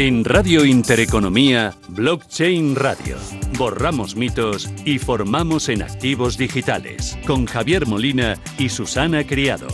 En Radio Intereconomía, Blockchain Radio. Borramos mitos y formamos en activos digitales. Con Javier Molina y Susana Criado.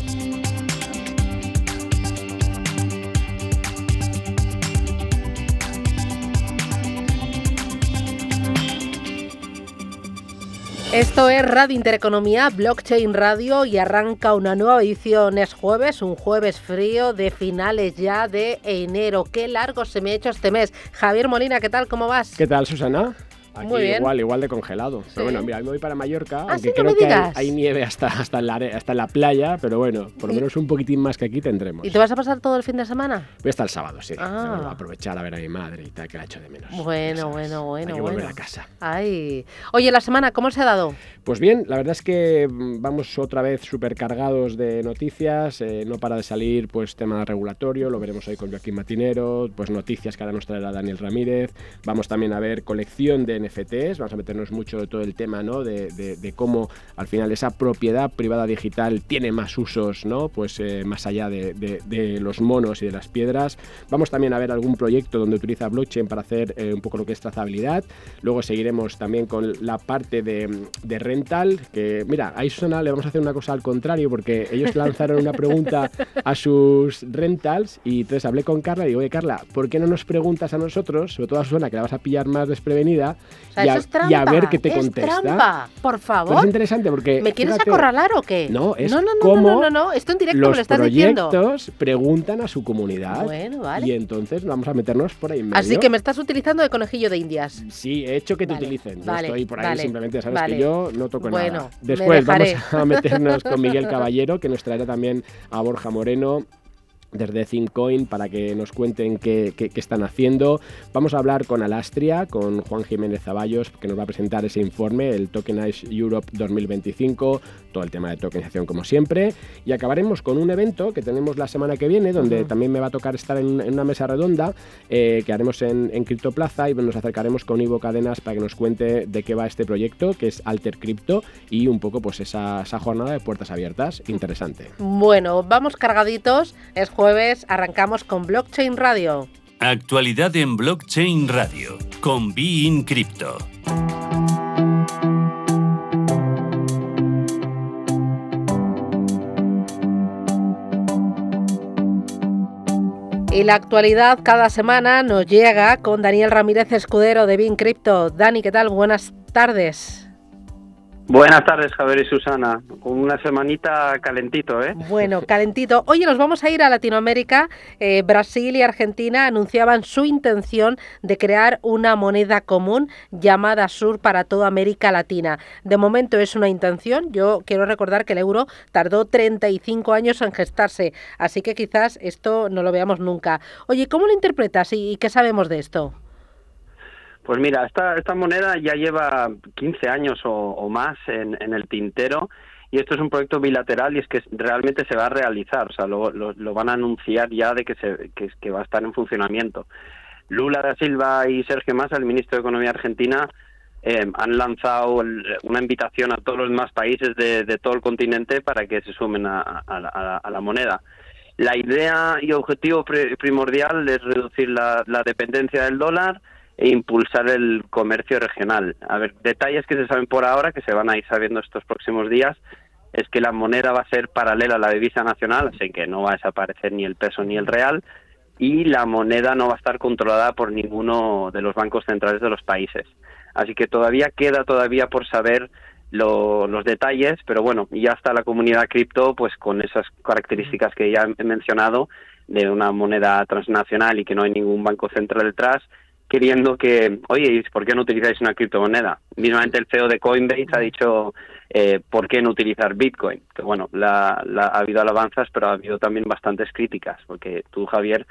Esto es Radio Intereconomía, Blockchain Radio y arranca una nueva edición. Es jueves, un jueves frío de finales ya de enero. Qué largo se me ha hecho este mes. Javier Molina, ¿qué tal? ¿Cómo vas? ¿Qué tal, Susana? Aquí Muy bien. igual, igual de congelado. Pero bueno, mira, me voy para Mallorca, Ah, aunque sí, creo que hay, nieve hasta, hasta, en la, hasta en la playa, pero bueno, por lo menos un poquitín más que aquí tendremos. ¿Y te vas a pasar todo el fin de semana? Voy hasta el sábado, sí. Ah. Voy a aprovechar a ver a mi madre y tal, que la echo de menos. Bueno, bueno, bueno, Hay que bueno. volver a casa. Ay. Oye, la semana, ¿cómo se ha dado? Pues bien, la verdad es que mm, vamos otra vez súper cargados de noticias, eh, no para de salir pues tema regulatorio, lo veremos hoy con Joaquín Matinero, pues noticias que ahora nos traerá Daniel Ramírez, vamos también a ver colección de NFTs, vamos a meternos mucho de todo el tema, ¿no? De, de- de cómo al final esa propiedad privada digital tiene más usos, ¿no? Pues eh, más allá de, los monos y de las piedras. Vamos también a ver algún proyecto donde utiliza blockchain para hacer eh, un poco lo que es trazabilidad. Luego seguiremos también con la parte de, de rental, que mira, ahí Susana le vamos a hacer una cosa al contrario, porque ellos lanzaron una pregunta a sus rentals y entonces hablé con Carla y digo, oye Carla, ¿por qué no nos preguntas a nosotros, sobre todo a Susana, que la vas a pillar más desprevenida, O sea, y, eso a, es trampa. y a ver qué te es contesta? trampa, por Pues favor. es interesante porque... ¿Me quieres fíjate, acorralar o qué? No, es no, no, no, cómo no, no, no, esto en directo me Los lo estás diciendo. proyectos preguntan a su comunidad Bueno, vale. y entonces vamos a meternos por ahí en medio. Así que me estás utilizando de conejillo de indias. Sí, he hecho que te Vale, utilicen. No vale, estoy por ahí simplemente, sabes que yo no toco Bueno, nada. me Después vamos a meternos con Miguel Caballero, que nos traerá también a Borja Moreno desde ThinkCoin para que nos cuenten qué, qué- qué están haciendo. Vamos a hablar con Alastria, con Juan Jiménez Zaballos, que nos va a presentar ese informe, el Tokenize Europe 2025, todo el tema de tokenización como siempre. Y acabaremos con un evento que tenemos la semana que viene, donde también me va a tocar estar en, en una mesa redonda eh, que haremos en, en Criptoplaza y nos acercaremos con Ivo Cadenas para que nos cuente de qué va este proyecto, que es Alter Crypto, y un poco pues esa, esa jornada de puertas abiertas. Interesante. Bueno, vamos cargaditos. Es jueves, arrancamos con Blockchain Radio. Actualidad en Blockchain Radio. Con Be In Crypto. Y la actualidad cada semana nos llega con Daniel Ramírez Escudero de Bin Crypto. Dani, ¿qué tal? Buenas tardes. Buenas tardes, Javier y Susana. Con una semanita calentito, ¿eh? Bueno, calentito. Oye, nos vamos a ir a Latinoamérica. Eh, Brasil y Argentina anunciaban su intención de crear una moneda común llamada Sur para toda América Latina. De momento es una intención. Yo quiero recordar que el euro tardó 35 años en gestarse, así que quizás esto no lo veamos nunca. Oye, ¿cómo lo interpretas y y qué sabemos de esto? Pues mira, esta, esta moneda ya lleva 15 años o, o más en, el tintero y esto es un proyecto bilateral y es que realmente se va a realizar, o sea, lo, van a anunciar ya de que, se, que, va a estar en funcionamiento. Lula da Silva y Sergio Massa, el ministro de Economía argentina, eh, han lanzado una invitación a todos los demás países de, todo el continente para que se sumen a, la- moneda. La idea y objetivo pri- primordial es reducir la dependencia del dólar e impulsar el comercio regional. A ver, detalles que se saben por ahora, que se van a ir sabiendo estos próximos días, es que la moneda va a ser paralela a la divisa nacional, así que no va a desaparecer ni el peso ni el real, y la moneda no va a estar controlada por ninguno de los bancos centrales de los países. Así que todavía queda todavía por saber lo- los detalles, pero bueno, ya está la comunidad cripto pues con esas características que ya he mencionado de una moneda transnacional y que no hay ningún banco central detrás, queriendo que, oye, ¿y ¿por qué no utilizáis una criptomoneda? Mismamente el CEO de Coinbase ha dicho, eh, ¿por qué no utilizar Bitcoin? Que bueno, la, la- ha habido alabanzas, pero ha habido también bastantes críticas, porque tú, Javier,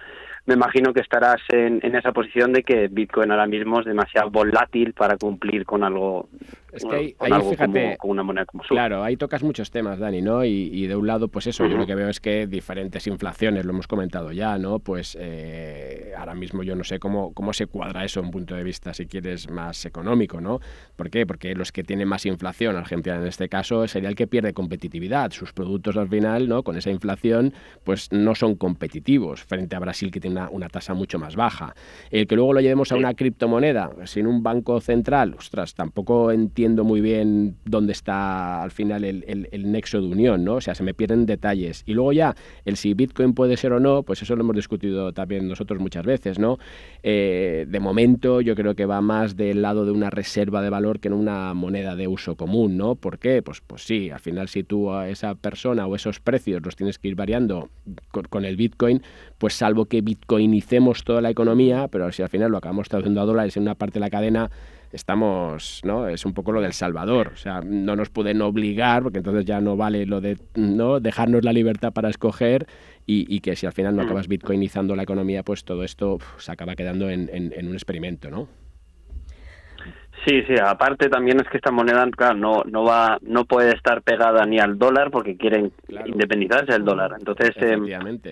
me imagino que estarás en, en esa posición de que Bitcoin ahora mismo es demasiado volátil para cumplir con algo, Es que ahí, con ahí, algo fíjate, como, como una moneda como su. Claro, ahí tocas muchos temas, Dani, ¿no? Y, y de un lado, pues eso, yo lo que veo es que diferentes inflaciones, lo hemos comentado ya, ¿no? Pues eh, ahora mismo yo no sé cómo, cómo se cuadra eso en un punto de vista, si quieres, más económico, ¿no? ¿Por qué? Porque los que tienen más inflación, Argentina en este caso, sería el que pierde competitividad. Sus productos al final, ¿no? Con esa inflación, pues no son competitivos frente a Brasil que tiene una, una, tasa mucho más baja. El que luego lo llevemos a una criptomoneda sin un banco central, ostras, tampoco entiendo muy bien dónde está al final el, el, nexo de unión, ¿no? O sea, se me pierden detalles. Y luego ya, el si Bitcoin puede ser o no, pues eso lo hemos discutido también nosotros muchas veces, ¿no? Eh, de momento yo creo que va más del lado de una reserva de valor que en una moneda de uso común, ¿no? ¿Por qué? Pues, pues sí, al final si tú a esa persona o esos precios los tienes que ir variando con, el Bitcoin, pues salvo que bitcoinicemos toda la economía, pero si al final lo acabamos traduciendo a dólares en una parte de la cadena, estamos, ¿no? Es un poco lo del Salvador, o sea, no nos pueden obligar, porque entonces ya no vale lo de, ¿no? Dejarnos la libertad para escoger y, que si al final no mm. acabas bitcoinizando la economía, pues todo esto se acaba quedando en, en un experimento, ¿no? Sí, sí, aparte también es que esta moneda no no va no puede estar pegada ni al dólar porque quieren independizarse del dólar. Entonces, eh,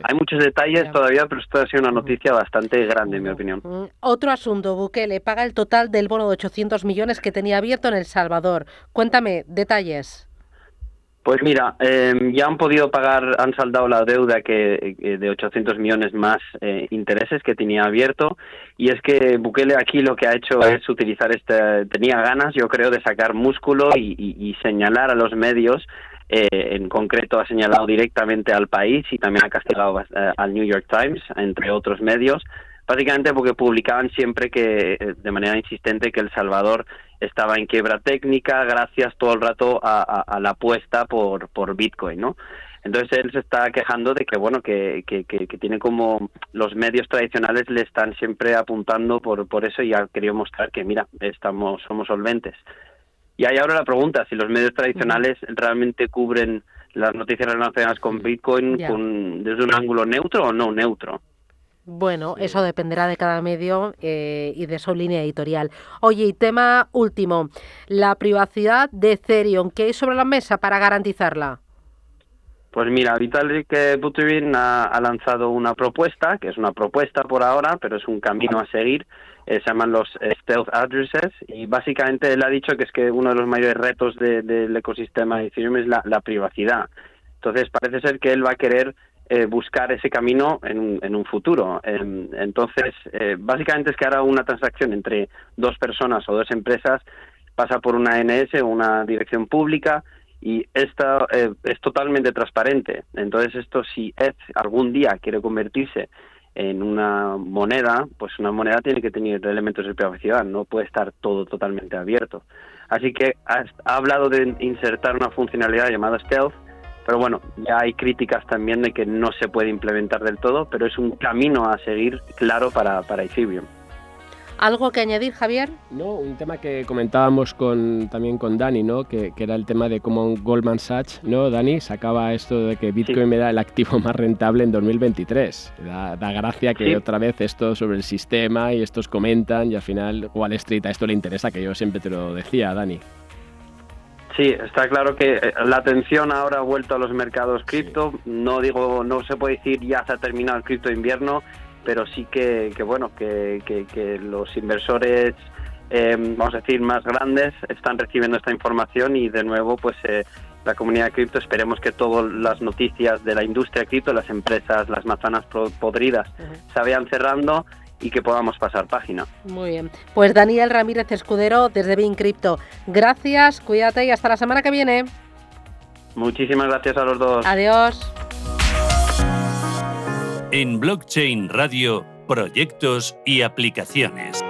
hay muchos detalles todavía, pero esto ha sido una noticia bastante grande en mi opinión. Mm, otro asunto, Bukele paga el total del bono de 800 millones que tenía abierto en El Salvador. Cuéntame detalles. Pues mira, em, ya han podido pagar, han saldado la deuda que, de 800 millones más eh, intereses que tenía abierto. Y es que Bukele aquí lo que ha hecho es utilizar este, tenía ganas yo creo de sacar músculo y, señalar a los medios, eh, en concreto ha señalado directamente al país y también ha castigado eh, al New York Times, entre otros medios, básicamente porque publicaban siempre que, de manera insistente, que El Salvador estaba en quiebra técnica gracias todo el rato a, la apuesta por, por Bitcoin, ¿no? Entonces él se está quejando de que, bueno, que, que, que, tiene como los medios tradicionales le están siempre apuntando por, por eso y ha querido mostrar que, mira, estamos, somos solventes. Y ahí ahora la pregunta, si los medios tradicionales realmente cubren las noticias relacionadas con Bitcoin con, desde un ángulo neutro o no neutro. Bueno, eso dependerá de cada medio eh, y de su línea editorial. Oye, y tema último, la privacidad de Ethereum, ¿qué hay sobre la mesa para garantizarla? Pues mira, Vitalik Buterin ha, lanzado una propuesta, que es una propuesta por ahora, pero es un camino a seguir, eh, se llaman los Stealth Addresses, y básicamente él ha dicho que es que uno de los mayores retos del ecosistema de Ethereum es la, la privacidad. Entonces parece ser que él va a querer eh, buscar ese camino en, un futuro. Em, entonces, eh, básicamente es que ahora una transacción entre dos personas o dos empresas pasa por una NS una dirección pública y esta eh, es totalmente transparente. Entonces, esto si ETH algún día quiere convertirse en una moneda, pues una moneda tiene que tener elementos de privacidad, no puede estar todo totalmente abierto. Así que ha hablado de insertar una funcionalidad llamada Stealth, pero bueno, ya hay críticas también de que no se puede implementar del todo, pero es un camino a seguir claro para, para Ethereum. ¿Algo que añadir, Javier? No, un tema que comentábamos con, también con Dani, ¿no? Que, era el tema de cómo Goldman Sachs, ¿no, Dani? Sacaba esto de que Bitcoin era el activo más rentable en 2023. Da, gracia que otra vez esto sobre el sistema y estos comentan y al final Wall Street a esto le interesa, que yo siempre te lo decía, Dani. Sí, está claro que eh, la atención ahora ha vuelto a los mercados cripto. No digo, no se puede decir ya se ha terminado el cripto invierno, pero sí que, bueno, que, los inversores, eh, vamos a decir, más grandes están recibiendo esta información y de nuevo, pues eh, la comunidad de cripto, esperemos que todas las noticias de la industria cripto, las empresas, las manzanas podridas, se vayan cerrando y que podamos pasar página. Muy bien. Pues Daniel Ramírez Escudero desde Bin Crypto. Gracias, cuídate y hasta la semana que viene. Muchísimas gracias a los dos. Adiós. En Blockchain Radio, proyectos y aplicaciones.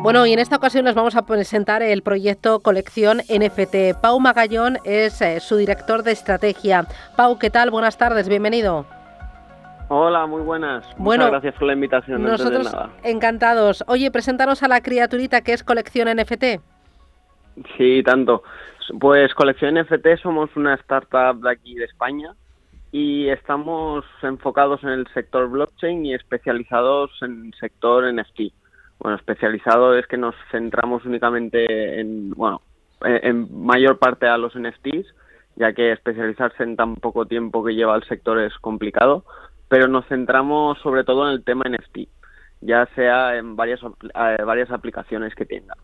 Bueno, y en esta ocasión les vamos a presentar el proyecto Colección NFT. Pau Magallón es eh, su director de estrategia. Pau, ¿qué tal? Buenas tardes, bienvenido. Hola, muy buenas. Bueno, Muchas gracias por la invitación. Nosotros encantados. Oye, presentaros a la criaturita que es Colección NFT. Sí, tanto. Pues Colección NFT somos una startup de aquí de España y estamos enfocados en el sector blockchain y especializados en el sector NFT. Bueno, especializado es que nos centramos únicamente en, bueno, en mayor parte a los NFTs, ya que especializarse en tan poco tiempo que lleva el sector es complicado pero nos centramos sobre todo en el tema NFT, ya sea en varias, eh, varias aplicaciones que tenga.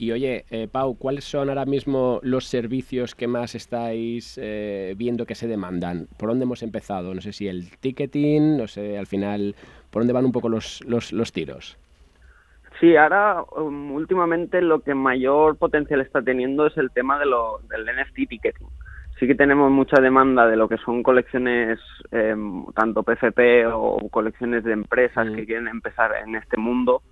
Y oye, eh, Pau, ¿cuáles son ahora mismo los servicios que más estáis eh, viendo que se demandan? ¿Por dónde hemos empezado? No sé si el ticketing, no sé, al final, ¿por dónde van un poco los, los, los tiros? Sí, ahora um, últimamente lo que mayor potencial está teniendo es el tema de lo, del NFT ticketing. Sí que tenemos mucha demanda de lo que son colecciones, eh, tanto PFP o colecciones de empresas que quieren empezar en este mundo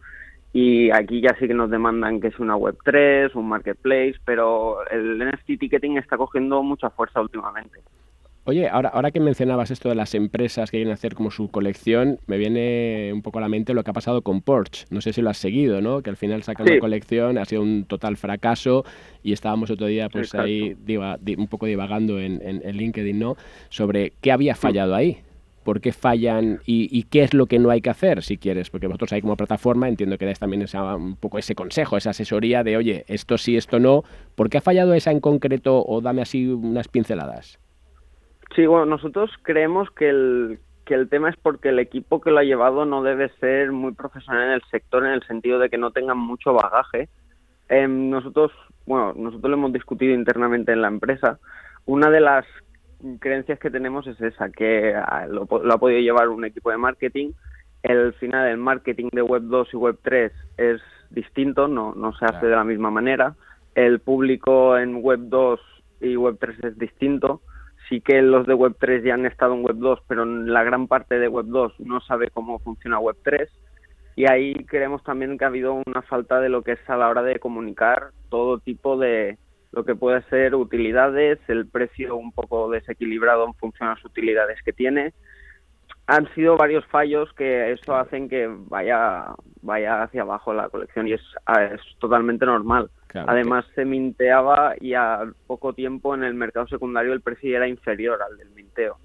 y aquí ya sí que nos demandan que es una Web3, un marketplace, pero el NFT ticketing está cogiendo mucha fuerza últimamente. Oye, ahora, ahora que mencionabas esto de las empresas que quieren hacer como su colección, me viene un poco a la mente lo que ha pasado con Porsche. No sé si lo has seguido, ¿no? Que al final sacan una colección, ha sido un total fracaso y estábamos otro día pues ahí un poco divagando en, en, LinkedIn, ¿no? Sobre qué había fallado ahí por qué fallan y, qué es lo que no hay que hacer, si quieres, porque vosotros ahí como plataforma entiendo que dais también un poco ese consejo, esa asesoría de, oye, esto sí, esto no, ¿por qué ha fallado esa en concreto o dame así unas pinceladas? Sí, bueno, nosotros creemos que el, que el tema es porque el equipo que lo ha llevado no debe ser muy profesional en el sector en el sentido de que no tengan mucho bagaje. Em, nosotros, bueno, nosotros lo hemos discutido internamente en la empresa. Una de las creencias que tenemos es esa, que ah, lo, ha podido llevar un equipo de marketing. El final, el marketing de Web 2 y Web 3 es distinto, no, no se hace de la misma manera. El público en Web 2 y Web 3 es distinto. Sí que los de Web 3 ya han estado en Web 2, pero la gran parte de Web 2 no sabe cómo funciona Web 3. Y ahí creemos también que ha habido una falta de lo que es a la hora de comunicar todo tipo de, lo que puede ser utilidades, el precio un poco desequilibrado en función a las utilidades que tiene. Han sido varios fallos que eso hacen que vaya vaya hacia abajo la colección y es, es totalmente normal. Además, se minteaba y a poco tiempo en el mercado secundario el precio era inferior al del minteo,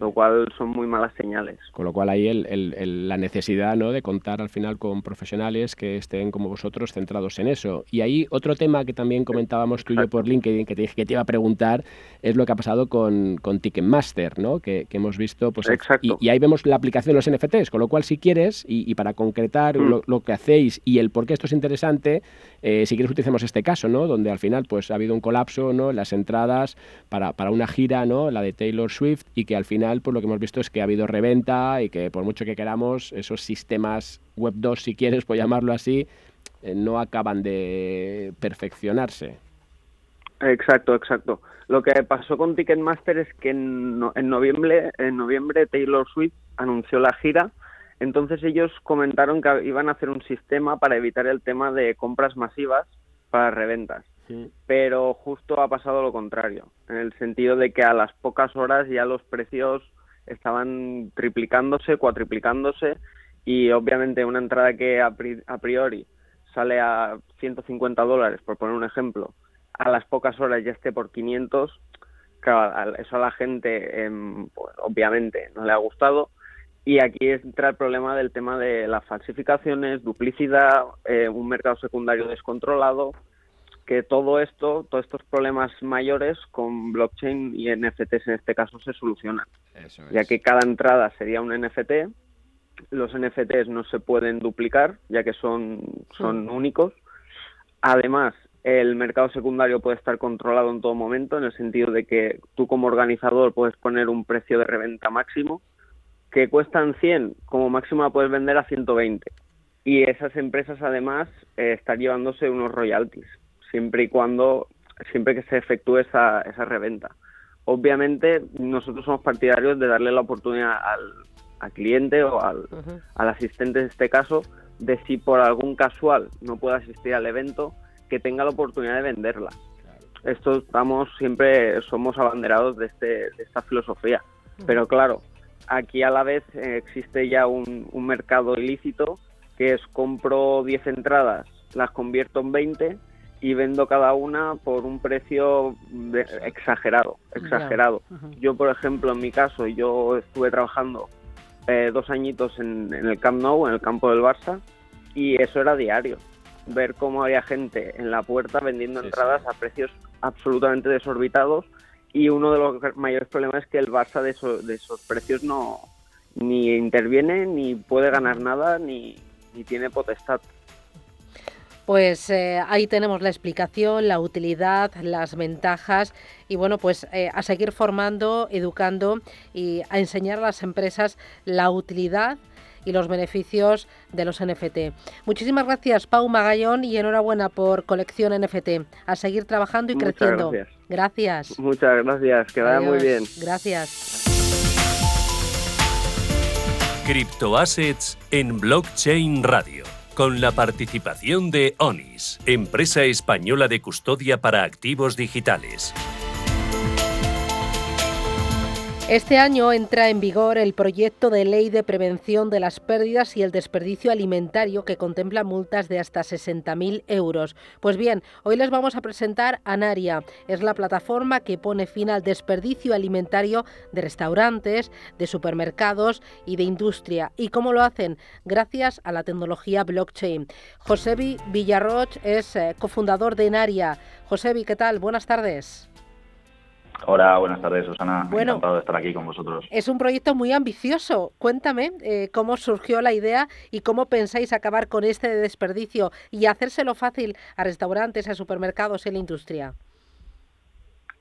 lo cual son muy malas señales. Con lo cual ahí el, la necesidad ¿no? de contar al final con profesionales que estén como vosotros centrados en eso. Y ahí otro tema que también comentábamos tú y yo por LinkedIn, que te dije que te iba a preguntar, es lo que ha pasado con, con Ticketmaster, ¿no? que, hemos visto. Pues, y, ahí vemos la aplicación de los NFTs, con lo cual si quieres, y, para concretar mm. lo, que hacéis y el por qué esto es interesante, eh, si quieres utilizamos este caso, ¿no? Donde al final pues ha habido un colapso, ¿no? Las entradas para, para una gira, ¿no? La de Taylor Swift y que al final pues lo que hemos visto es que ha habido reventa y que por mucho que queramos esos sistemas web 2 si quieres por llamarlo así eh, no acaban de perfeccionarse. Exacto, exacto. Lo que pasó con Ticketmaster es que en, en noviembre en noviembre Taylor Swift anunció la gira entonces ellos comentaron que iban a hacer un sistema para evitar el tema de compras masivas para reventas. Pero justo ha pasado lo contrario, en el sentido de que a las pocas horas ya los precios estaban triplicándose, cuatriplicándose y obviamente una entrada que a priori sale a 150 dólares, por poner un ejemplo, a las pocas horas ya esté por 500, claro, eso a la gente pues, obviamente no le ha gustado y aquí entra el problema del tema de las falsificaciones, duplicidad, eh, un mercado secundario descontrolado, que todo esto, todos estos problemas mayores con blockchain y NFTs en este caso se solucionan. Ya que cada entrada sería un NFT, los NFTs no se pueden duplicar, ya que son, son únicos. Además, el mercado secundario puede estar controlado en todo momento, en el sentido de que tú como organizador puedes poner un precio de reventa máximo que cuestan 100, como máximo la puedes vender a 120. Y esas empresas además eh, están llevándose unos royalties, siempre y cuando, siempre que se efectúe esa, esa reventa. Obviamente nosotros somos partidarios de darle la oportunidad al, cliente o al, al asistente en este caso de si por algún casual no puede asistir al evento, que tenga la oportunidad de venderla. Esto estamos siempre, somos abanderados de, este, de esta filosofía. Pero claro, aquí a la vez eh, existe ya un, mercado ilícito que es compro 10 entradas, las convierto en 20 y vendo cada una por un precio exagerado, exagerado. Yo, por ejemplo, en mi caso, yo estuve trabajando eh, dos añitos en, el Camp Nou, en el campo del Barça, y eso era diario. Ver cómo había gente en la puerta vendiendo entradas a precios absolutamente desorbitados y uno de los mayores problemas es que el Barça de, esos precios no ni interviene, ni puede ganar nada, ni, ni tiene potestad. Pues eh, ahí tenemos la explicación, la utilidad, las ventajas y bueno, pues eh, a seguir formando, educando y a enseñar a las empresas la utilidad y los beneficios de los NFT. Muchísimas gracias, Pau Magallón, y enhorabuena por colección NFT. A seguir trabajando y creciendo. Gracias. Muchas gracias, que vaya muy bien. Gracias. Cryptoassets en Blockchain Radio con la participación de ONIS, empresa española de custodia para activos digitales. Este año entra en vigor el proyecto de ley de prevención de las pérdidas y el desperdicio alimentario que contempla multas de hasta 60.000 euros. Pues bien, hoy les vamos a presentar Anaria. Es la plataforma que pone fin al desperdicio alimentario de restaurantes, de supermercados y de industria. ¿Y cómo lo hacen? Gracias a la tecnología blockchain. Josebi Villarroch es eh, cofundador de Anaria. Josebi, ¿qué tal? Buenas tardes. Hola, buenas tardes, Susana. Bueno, Encantado de estar aquí con vosotros. Es un proyecto muy ambicioso. Cuéntame eh, cómo surgió la idea y cómo pensáis acabar con este desperdicio y hacérselo fácil a restaurantes, a supermercados y a la industria.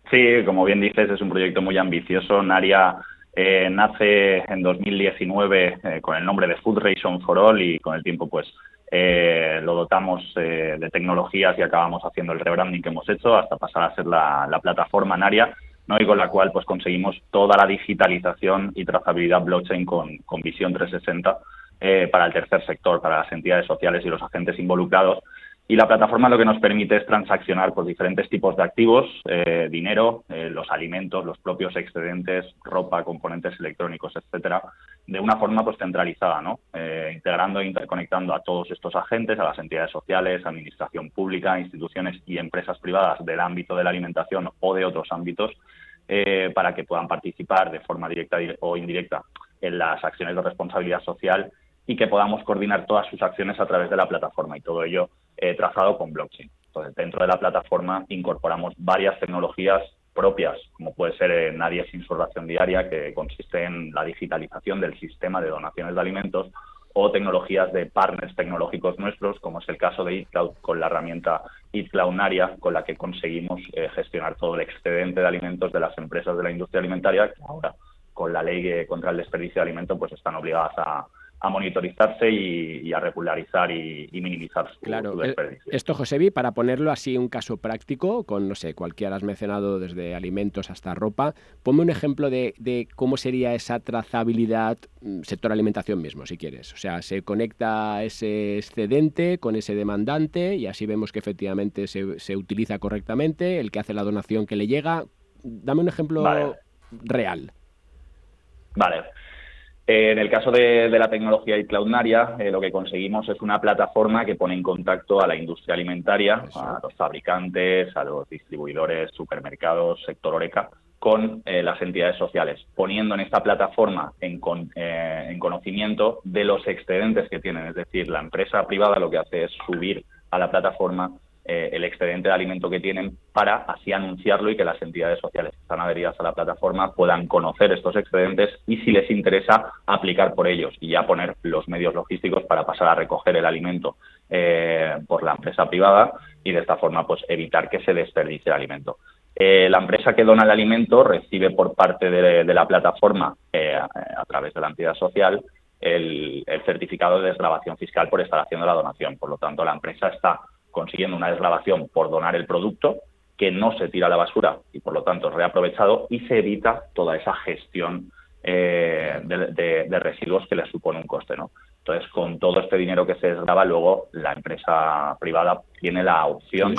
Sí, como bien dices, es un proyecto muy ambicioso. Naria eh, nace en 2019 eh, con el nombre de Food Ration for All y con el tiempo pues eh, lo dotamos eh, de tecnologías y acabamos haciendo el rebranding que hemos hecho hasta pasar a ser la, plataforma Naria, ¿no? y con la cual pues conseguimos toda la digitalización y trazabilidad blockchain con, con visión 360 eh, para el tercer sector, para las entidades sociales y los agentes involucrados y la plataforma lo que nos permite es transaccionar por diferentes tipos de activos, eh, dinero, eh, los alimentos, los propios excedentes, ropa, componentes electrónicos, etcétera, de una forma pues centralizada, ¿no? Eh, integrando e interconectando a todos estos agentes, a las entidades sociales, administración pública, instituciones y empresas privadas del ámbito de la alimentación o de otros ámbitos, para que puedan participar de forma directa o indirecta en las acciones de responsabilidad social y que podamos coordinar todas sus acciones a través de la plataforma y todo ello eh, trazado con blockchain. Entonces, dentro de la plataforma incorporamos varias tecnologías propias, como puede ser eh, Nadie sin su diaria, que consiste en la digitalización del sistema de donaciones de alimentos, o tecnologías de partners tecnológicos nuestros, como es el caso de eCloud con la herramienta eCloudnaria, con la que conseguimos eh, gestionar todo el excedente de alimentos de las empresas de la industria alimentaria, que ahora con la ley contra el desperdicio de alimentos pues están obligadas a, a monitorizarse y, a regularizar y, minimizar su, claro, desperdicio. Esto, Josebi, para ponerlo así un caso práctico, con, no sé, cualquiera has mencionado desde alimentos hasta ropa, ponme un ejemplo de, cómo sería esa trazabilidad mm, sector alimentación mismo, si quieres. O sea, se conecta ese excedente con ese demandante y así vemos que efectivamente se, se utiliza correctamente, el que hace la donación que le llega. Dame un ejemplo real. Vale. Eh, en el caso de, la tecnología y Cloudnaria, eh, lo que conseguimos es una plataforma que pone en contacto a la industria alimentaria, a los fabricantes, a los distribuidores, supermercados, sector Oreca, con eh, las entidades sociales, poniendo en esta plataforma en, en conocimiento de los excedentes que tienen. Es decir, la empresa privada lo que hace es subir a la plataforma eh, el excedente de alimento que tienen para así anunciarlo y que las entidades sociales que están adheridas a la plataforma puedan conocer estos excedentes y si les interesa aplicar por ellos y ya poner los medios logísticos para pasar a recoger el alimento eh, por la empresa privada y de esta forma pues evitar que se desperdicie el alimento. Eh, la empresa que dona el alimento recibe por parte de, la plataforma a través de la entidad social el, el certificado de desgrabación fiscal por estar haciendo la donación. Por lo tanto, la empresa está consiguiendo una desgravación por donar el producto que no se tira a la basura y por lo tanto es reaprovechado y se evita toda esa gestión eh, de, residuos que le supone un coste. ¿no? Entonces, con todo este dinero que se desgrava, luego la empresa privada tiene la opción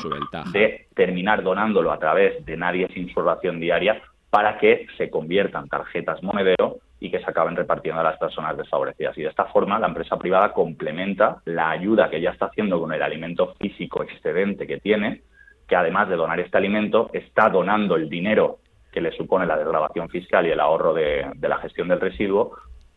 de terminar donándolo a través de nadie sin su ración diaria para que se conviertan tarjetas monedero y que se acaben repartiendo a las personas desfavorecidas. Y de esta forma la empresa privada complementa la ayuda que ya está haciendo con el alimento físico excedente que tiene, que además de donar este alimento, está donando el dinero que le supone la desgrabación fiscal y el ahorro de, la gestión del residuo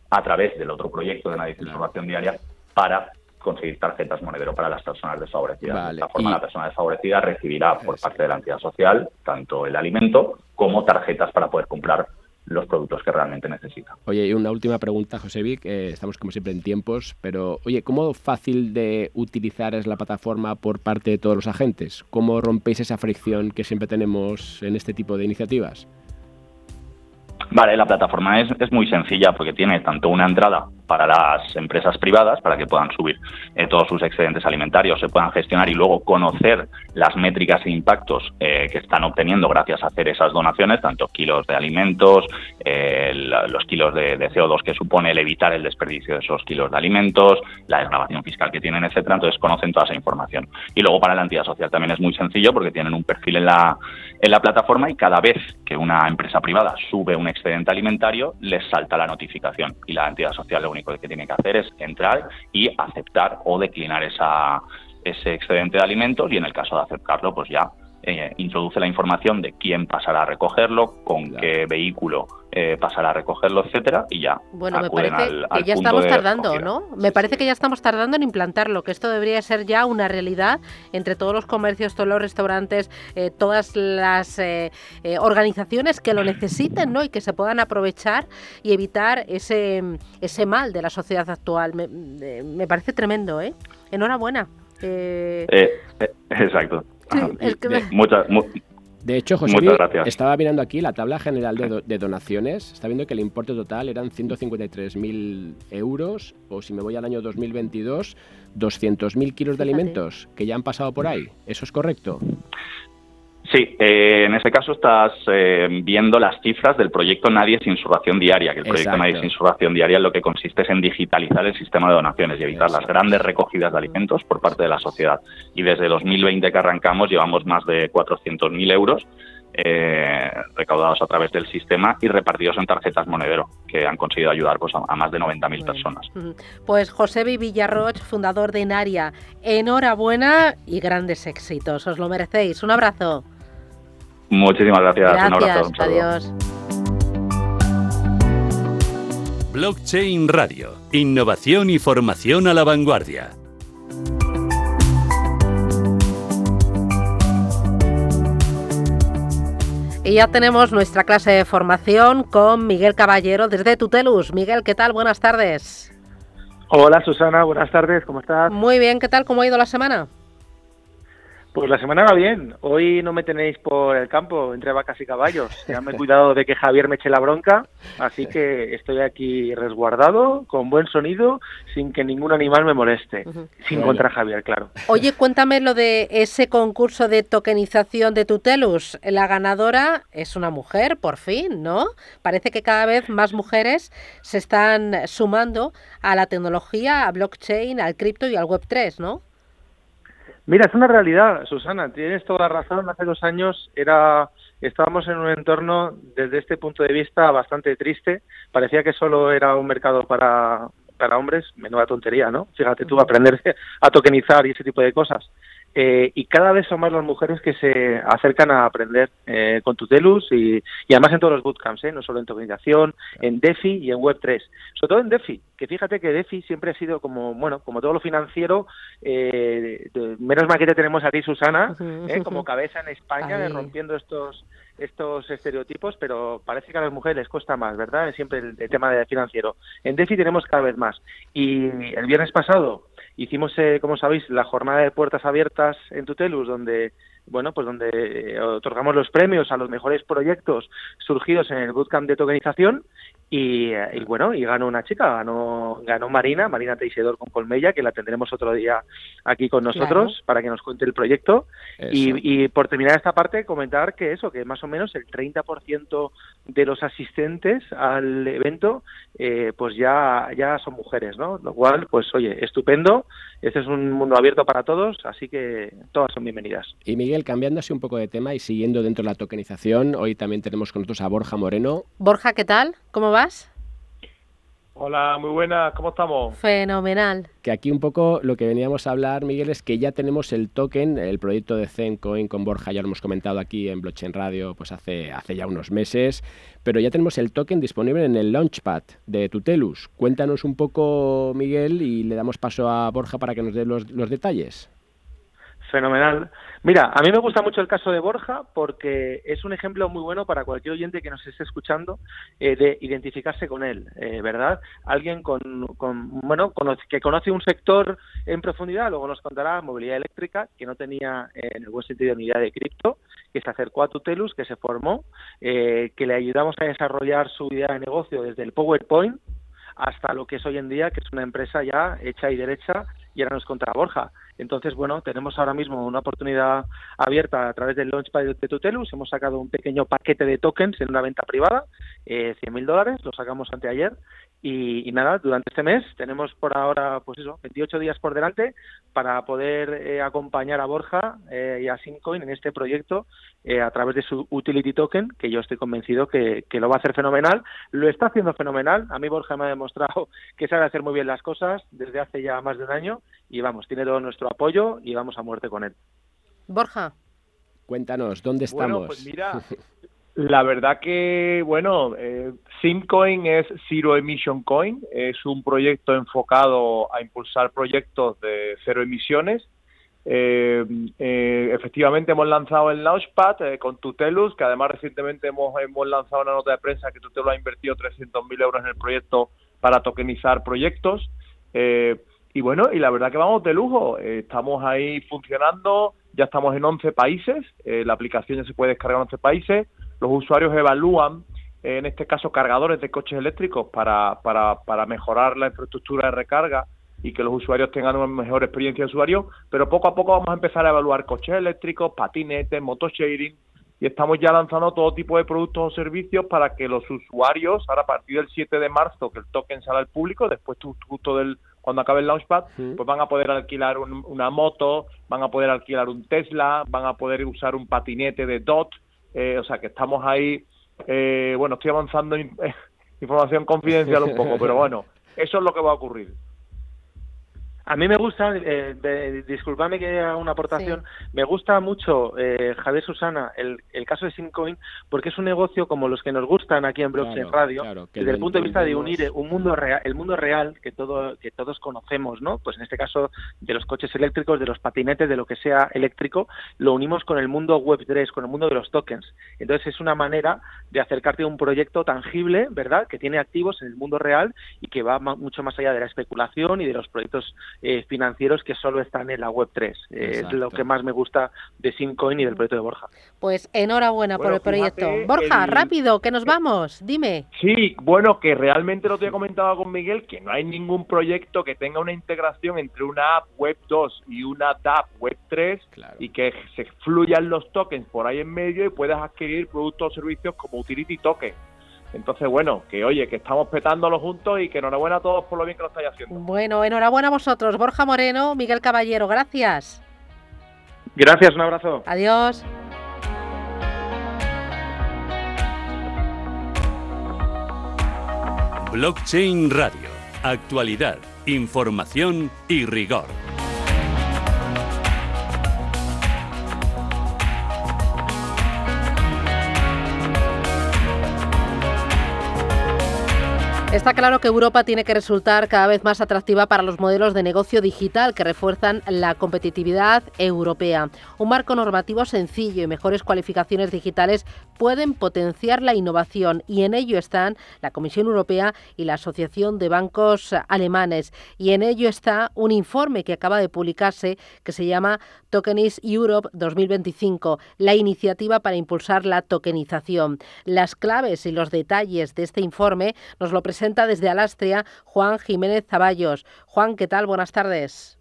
a través del otro proyecto de la información diaria para conseguir tarjetas monedero para las personas desfavorecidas. De esta forma, la persona desfavorecida recibirá por parte de la entidad social tanto el alimento como tarjetas para poder comprar los productos que realmente necesitan. Oye, y una última pregunta, José Vic. Eh, estamos como siempre en tiempos, pero oye, ¿cómo fácil de utilizar es la plataforma por parte de todos los agentes? ¿Cómo rompéis esa fricción que siempre tenemos en este tipo de iniciativas? Vale, la plataforma es, es muy sencilla porque tiene tanto una entrada para las empresas privadas para que puedan subir eh, todos sus excedentes alimentarios, se puedan gestionar y luego conocer las métricas e impactos eh, que están obteniendo gracias a hacer esas donaciones, tanto kilos de alimentos, eh, los kilos de, CO2 que supone el evitar el desperdicio de esos kilos de alimentos, la desgravación fiscal que tienen, etcétera. Entonces conocen toda esa información. Y luego para la entidad social también es muy sencillo porque tienen un perfil en la, en la plataforma y cada vez que una empresa privada sube un excedente alimentario, les salta la notificación y la entidad social lo único que tiene que hacer es entrar y aceptar o declinar esa, ese excedente de alimentos y en el caso de aceptarlo, pues ya eh, introduce la información de quién pasará a recogerlo, con qué vehículo eh, pasará a recogerlo, etcétera, y ya. Bueno, me parece que ya estamos tardando, ¿no? Me parece que ya estamos tardando en implantarlo, que esto debería ser ya una realidad entre todos los comercios, todos los restaurantes, eh, todas las organizaciones que lo necesiten, ¿no? Y que se puedan aprovechar y evitar ese, ese mal de la sociedad actual. Me, me parece tremendo, ¿eh? Enhorabuena. exacto de, hecho, José, estaba mirando aquí la tabla general de, donaciones. Está viendo que el importe total eran 153.000 euros, o si me voy al año 2022, 200.000 kilos de alimentos que ya han pasado por ahí. ¿Eso es correcto? Sí, eh, en ese caso estás eh, viendo las cifras del proyecto Nadie sin su ración diaria, que el proyecto Nadie sin su ración diaria lo que consiste es en digitalizar el sistema de donaciones y evitar las grandes recogidas de alimentos por parte de la sociedad. Y desde 2020 que arrancamos llevamos más de 400.000 euros eh, recaudados a través del sistema y repartidos en tarjetas monedero, que han conseguido ayudar pues, a, más de 90.000 personas. Pues José Villarroch, fundador de Inaria, enhorabuena y grandes éxitos. Os lo merecéis. Un abrazo. Muchísimas gracias. Un abrazo. adiós. Blockchain Radio. Innovación y formación a la vanguardia. Y ya tenemos nuestra clase de formación con Miguel Caballero desde Tutelus. Miguel, ¿qué tal? Buenas tardes. Hola Susana, buenas tardes, ¿cómo estás? Muy bien, ¿qué tal? ¿Cómo ha ido la semana? Pues la semana va bien. Hoy no me tenéis por el campo entre vacas y caballos. Ya me he cuidado de que Javier me eche la bronca, así que estoy aquí resguardado, con buen sonido, sin que ningún animal me moleste. Sin contra Javier, claro. Oye, cuéntame lo de ese concurso de tokenización de Tutelus. La ganadora es una mujer, por fin, ¿no? Parece que cada vez más mujeres se están sumando a la tecnología, a blockchain, al cripto y al Web3, ¿no? Mira, es una realidad, Susana, tienes toda la razón. Hace dos años era estábamos en un entorno, desde este punto de vista, bastante triste. Parecía que solo era un mercado para, para hombres, menuda tontería, ¿no? Fíjate tú, aprender a tokenizar y ese tipo de cosas. Eh, y cada vez son más las mujeres que se acercan a aprender eh, con Tutelus y, y, además en todos los bootcamps, ¿eh? no solo en tokenización, en DeFi y en Web3. Sobre todo en DeFi, que fíjate que DeFi siempre ha sido como, bueno, como todo lo financiero, menos mal que te tenemos a ti, Susana, como cabeza en España, rompiendo estos estos estereotipos, pero parece que a las mujeres les cuesta más, ¿verdad? Siempre el, el tema de financiero. En DeFi tenemos cada vez más. Y el viernes pasado Hicimos, eh, como sabéis, la jornada de puertas abiertas en Tutelus, donde bueno, pues donde eh, otorgamos los premios a los mejores proyectos surgidos en el bootcamp de tokenización y, y, bueno, y ganó una chica, ganó, ganó Marina, Marina Teixedor con Colmella, que la tendremos otro día aquí con nosotros para que nos cuente el proyecto. Y, y, por terminar esta parte, comentar que eso, que más o menos el 30% de los asistentes al evento, eh, pues ya, ya son mujeres, ¿no? Lo cual, pues oye, estupendo. Este es un mundo abierto para todos, así que todas son bienvenidas. Y Miguel, cambiando así un poco de tema y siguiendo dentro de la tokenización, hoy también tenemos con nosotros a Borja Moreno. Borja, ¿qué tal? ¿Cómo vas? Hola, muy buenas, ¿cómo estamos? Fenomenal. Que aquí un poco lo que veníamos a hablar, Miguel, es que ya tenemos el token, el proyecto de Zencoin con Borja, ya lo hemos comentado aquí en Blockchain Radio pues hace, hace ya unos meses, pero ya tenemos el token disponible en el Launchpad de Tutelus. Cuéntanos un poco, Miguel, y le damos paso a Borja para que nos dé los, los detalles. Fenomenal. Mira, a mí me gusta mucho el caso de Borja porque es un ejemplo muy bueno para cualquier oyente que nos esté escuchando eh, de identificarse con él, eh, ¿verdad? Alguien con, bueno, que conoce un sector en profundidad, luego nos contará movilidad eléctrica, que no tenía eh, en el buen sentido ni idea de cripto, que se acercó a Tutelus, que se formó, que le ayudamos a desarrollar su idea de negocio desde el PowerPoint hasta lo que es hoy en día, que es una empresa ya hecha y derecha, y ahora nos contra Borja. Entonces, bueno, tenemos ahora mismo una oportunidad abierta a través del Launchpad de Tutelus. Hemos sacado un pequeño paquete de tokens en una venta privada, eh, 100.000 dólares, lo sacamos anteayer. Y, nada, durante este mes tenemos por ahora, pues eso, 28 días por delante para poder eh, acompañar a Borja eh, y a Simcoin en este proyecto eh, a través de su Utility Token, que yo estoy convencido que, que, lo va a hacer fenomenal. Lo está haciendo fenomenal. A mí Borja me ha demostrado que sabe hacer muy bien las cosas desde hace ya más de un año y vamos, tiene todo nuestro apoyo y vamos a muerte con él. Borja. Cuéntanos, ¿dónde estamos? Bueno, pues mira, la verdad que, bueno, eh, Simcoin es Zero Emission Coin, es un proyecto enfocado a impulsar proyectos de cero emisiones. Eh, eh, efectivamente hemos lanzado el Launchpad eh, con Tutelus, que además recientemente hemos, hemos lanzado una nota de prensa que Tutelus ha invertido 300.000 euros en el proyecto para tokenizar proyectos. Eh, y bueno, y la verdad que vamos de lujo. Estamos ahí funcionando, ya estamos en 11 países, la aplicación ya se puede descargar en 11 países, los usuarios evalúan, eh, en este caso, cargadores de coches eléctricos para, para, para mejorar la infraestructura de recarga y que los usuarios tengan una mejor experiencia de usuario, pero poco a poco vamos a empezar a evaluar coches eléctricos, patinetes, motosharing, y estamos ya lanzando todo tipo de productos o servicios para que los usuarios, ahora a partir del 7 de marzo, que el token sale al público, después justo del cuando acabe el Launchpad, pues van a poder alquilar una moto, van a poder alquilar un Tesla, van a poder usar un patinete de DOT, eh, o sea que estamos ahí, eh, bueno, estoy avanzando en información confidencial un poco, pero bueno, eso es lo que va a ocurrir. A mí me gusta, eh, disculpame que haga una aportación, me gusta mucho, eh, Javier Susana, el, el, caso de Simcoin, porque es un negocio como los que nos gustan aquí en Blockchain Radio, desde el punto de vista de unir un mundo real, el mundo real que todo que todos conocemos, ¿no? Pues en este caso de los coches eléctricos, de los patinetes, de lo que sea eléctrico, lo unimos con el mundo web 3, con el mundo de los tokens. Entonces es una manera de acercarte a un proyecto tangible, ¿verdad? Que tiene activos en el mundo real y que va mucho más allá de la especulación y de los proyectos eh, financieros que solo están en la web 3. Eh, es lo que más me gusta de Simcoin y del proyecto de Borja. Pues enhorabuena por el proyecto. Borja, rápido, que nos vamos, dime. Sí, bueno, que realmente lo que he comentado con Miguel, que no hay ningún proyecto que tenga una integración entre una app web 2 y una app web 3 y que se fluyan los tokens por ahí en medio y puedas adquirir productos o servicios como Utility Token. Entonces, bueno, que oye, que estamos petándolo juntos y que enhorabuena a todos por lo bien que lo estáis haciendo. Bueno, enhorabuena a vosotros, Borja Moreno, Miguel Caballero, gracias. Gracias, un abrazo. Adiós. Blockchain Radio. Actualidad, información y rigor. Está claro que Europa tiene que resultar cada vez más atractiva para los modelos de negocio digital que refuerzan la competitividad europea. Un marco normativo sencillo y mejores cualificaciones digitales pueden potenciar la innovación y en ello están la Comisión Europea y la Asociación de Bancos Alemanes. Y en ello está un informe que acaba de publicarse que se llama Tokenis Europe 2025, la iniciativa para impulsar la tokenización. Las claves y los detalles de este informe nos lo presenta desde Alastria Juan Jiménez Zaballos. Juan, ¿qué tal? Buenas tardes.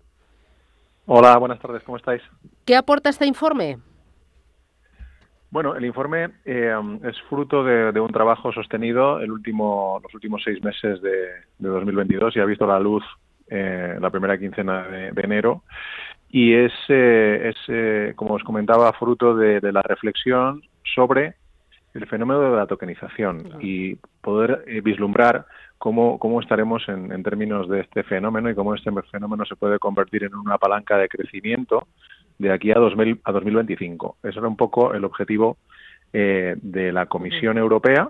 Hola, buenas tardes, ¿cómo estáis? ¿Qué aporta este informe? Bueno, el informe eh, es fruto de, un trabajo sostenido el último, los últimos seis meses de, 2022 y ha visto la luz eh, la primera quincena de, enero y es, eh, es como os comentaba, fruto de, la reflexión sobre el fenómeno de la tokenización y poder eh, vislumbrar cómo, cómo estaremos en, en, términos de este fenómeno y cómo este fenómeno se puede convertir en una palanca de crecimiento de aquí a, 2000, a 2025. Ese era un poco el objetivo eh, de la Comisión Europea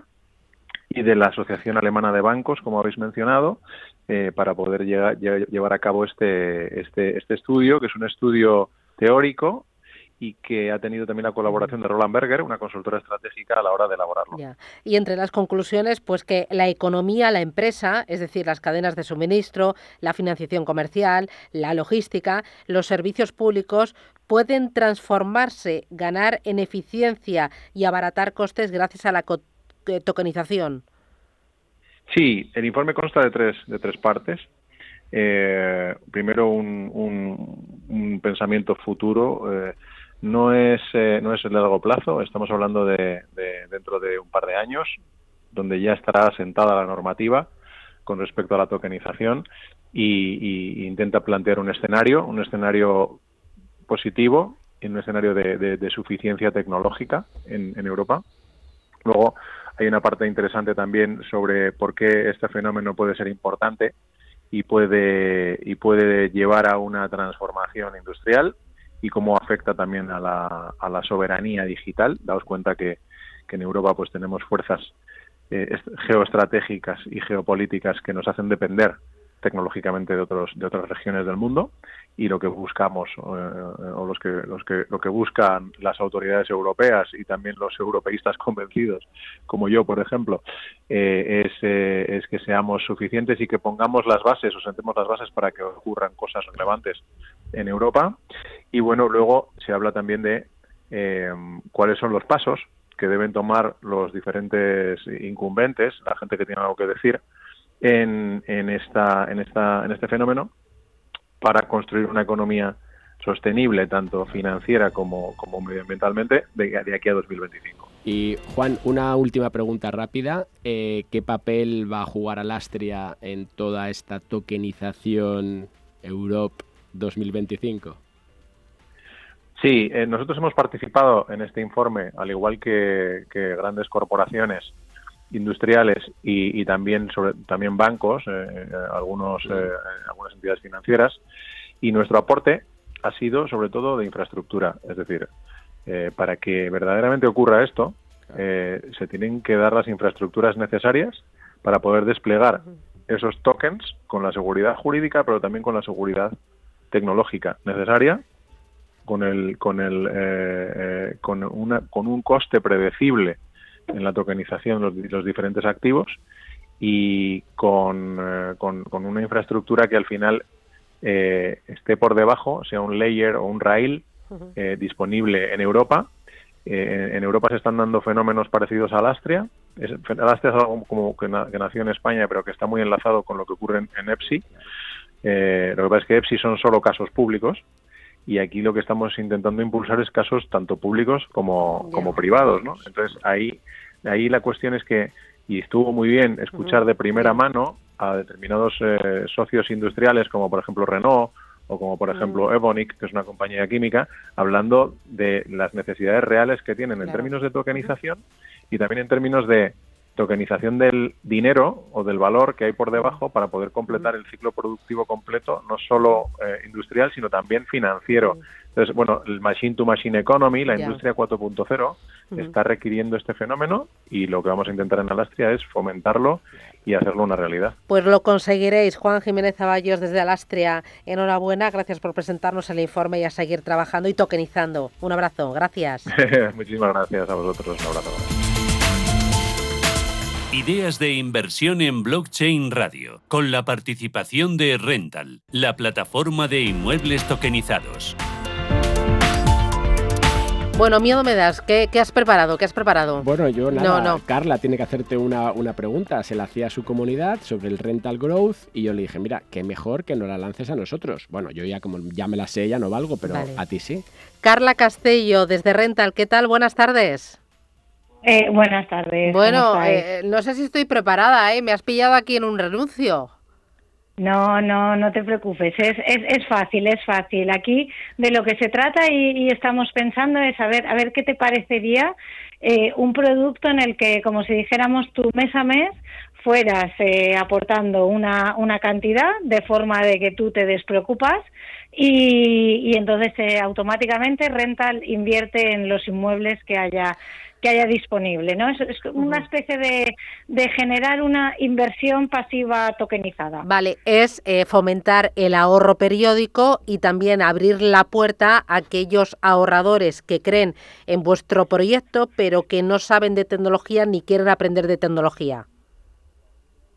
y de la Asociación Alemana de Bancos, como habéis mencionado, eh, para poder llegar, llevar a cabo este, este, este estudio, que es un estudio teórico y que ha tenido también la colaboración de Roland Berger, una consultora estratégica a la hora de elaborarlo. Y entre las conclusiones, pues que la economía, la empresa, es decir, las cadenas de suministro, la financiación comercial, la logística, los servicios públicos pueden transformarse, ganar en eficiencia y abaratar costes gracias a la eh, tokenización. Sí, el informe consta de tres, de tres partes. Eh, primero, un, un, pensamiento futuro. Eh, no es, eh, no es el largo plazo, estamos hablando de, dentro de un par de años, donde ya estará asentada la normativa con respecto a la tokenización y, intenta plantear un escenario, un escenario positivo, en un escenario de, suficiencia tecnológica en, en Europa. Luego hay una parte interesante también sobre por qué este fenómeno puede ser importante y puede, y puede llevar a una transformación industrial y cómo afecta también a la, a la soberanía digital. Daos cuenta que, que en Europa pues tenemos fuerzas eh, geoestratégicas y geopolíticas que nos hacen depender tecnológicamente de otros de otras regiones del mundo y lo que buscamos eh, o los que los que lo que buscan las autoridades europeas y también los europeístas convencidos como yo por ejemplo eh, es, es que seamos suficientes y que pongamos las bases o sentemos las bases para que ocurran cosas relevantes en Europa y bueno, luego se habla también de eh, cuáles son los pasos que deben tomar los diferentes incumbentes, la gente que tiene algo que decir, en, en, esta, en, esta, en este fenómeno para construir una economía sostenible, tanto financiera como, medioambientalmente, de, aquí a 2025. Y Juan, una última pregunta rápida. Eh, ¿Qué papel va a jugar Alastria en toda esta tokenización Europe 2025? Sí, eh, nosotros hemos participado en este informe, al igual que, grandes corporaciones industriales y, también sobre, también bancos, eh, eh, algunos algunas entidades financieras, y nuestro aporte ha sido sobre todo de infraestructura, es decir, para que verdaderamente ocurra esto, se tienen que dar las infraestructuras necesarias para poder desplegar esos tokens con la seguridad jurídica, pero también con la seguridad tecnológica necesaria con el con el eh, eh, con una con un coste predecible en la tokenización de los, diferentes activos y con, eh, con, una infraestructura que al final esté por debajo, sea un layer o un rail disponible en Europa. en Europa se están dando fenómenos parecidos al Astria. Es, Astria es algo como que, nació en España, pero que está muy enlazado con lo que ocurre en, en EPSI. lo que pasa es que EPSI son solo casos públicos y aquí lo que estamos intentando impulsar es casos tanto públicos como, como privados, ¿no? Entonces ahí, ahí la cuestión es que, y estuvo muy bien escuchar de primera mano a determinados eh, socios industriales como por ejemplo Renault o como por ejemplo Evonik, que es una compañía química, hablando de las necesidades reales que tienen en términos de tokenización y también en términos de tokenización del dinero o del valor que hay por debajo para poder completar el ciclo productivo completo, no solo eh, industrial, sino también financiero. Entonces, bueno, el Machine to Machine Economy, la industria 4.0, está requiriendo este fenómeno y lo que vamos a intentar en Alastria es fomentarlo y hacerlo una realidad. Pues lo conseguiréis, Juan Jiménez Zaballos desde Alastria. Enhorabuena, gracias por presentarnos el informe y a seguir trabajando y tokenizando. Un abrazo, gracias. Muchísimas gracias a vosotros, un abrazo. Ideas de inversión en blockchain radio, con la participación de Rental, la plataforma de inmuebles tokenizados. Bueno, miedo me das. ¿Qué, has preparado? ¿Qué has preparado? Bueno, yo nada. No, Carla tiene que hacerte una, pregunta. Se la hacía a su comunidad sobre el rental growth y yo le dije, mira, qué mejor que no la lances a nosotros. Bueno, yo ya como ya me la sé, ya no valgo, pero a ti sí. Carla Castello, desde Rental. ¿Qué tal? Buenas tardes. Eh, buenas tardes. Bueno, eh, no sé si estoy preparada, ¿eh? Me has pillado aquí en un renuncio. No, no, no te preocupes. Es, es, es fácil, es fácil. Aquí de lo que se trata y, estamos pensando es a ver, a ver qué te parecería eh, un producto en el que, como si dijéramos, tu mes a mes fueras eh, aportando una, una cantidad de forma de que tú te despreocupas y, y entonces automáticamente Rental invierte en los inmuebles que haya que haya disponible, ¿no? Es, es una especie de, de, generar una inversión pasiva tokenizada. Vale, es eh, fomentar el ahorro periódico y también abrir la puerta a aquellos ahorradores que creen en vuestro proyecto, pero que no saben de tecnología ni quieren aprender de tecnología.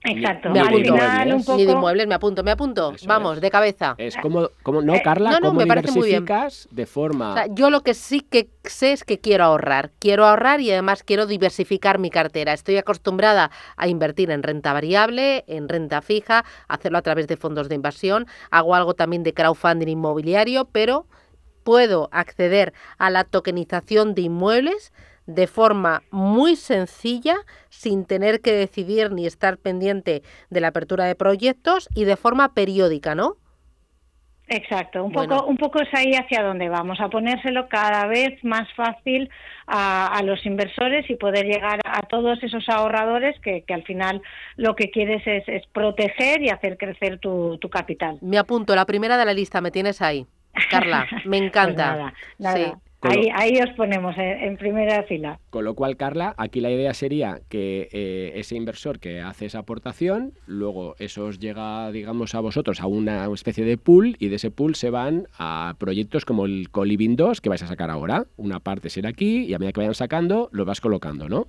Exacto. Me Al apunto. final, un poco... Ni de inmuebles, me apunto, me apunto. Eso Vamos, es. de cabeza. Es como, como no, Eh, Carla, no, no, cómo me parece muy bien. diversificas de forma... O sea, yo lo que sí que sé es que quiero ahorrar. Quiero ahorrar y además quiero diversificar mi cartera. Estoy acostumbrada a invertir en renta variable, en renta fija, hacerlo a través de fondos de inversión. Hago algo también de crowdfunding inmobiliario, pero puedo acceder a la tokenización de inmuebles de forma muy sencilla, sin tener que decidir ni estar pendiente de la apertura de proyectos y de forma periódica, ¿no? Exacto, un Bueno. poco, un poco es ahí hacia donde vamos, a ponérselo cada vez más fácil a, a los inversores y poder llegar a todos esos ahorradores que, que al final lo que quieres es, es proteger y hacer crecer tu, tu capital. Me apunto, la primera de la lista, me tienes ahí. Carla, me Pues encanta. nada, nada. Sí. Ahí, ahí os ponemos en, en primera fila. Con lo cual, Carla, aquí la idea sería que eh, ese inversor que hace esa aportación, luego eso os llega, digamos, a vosotros a una especie de pool y de ese pool se van a proyectos como el Coliving 2 que vais a sacar ahora. Una parte será aquí y a medida que vayan sacando, lo vas colocando, ¿no?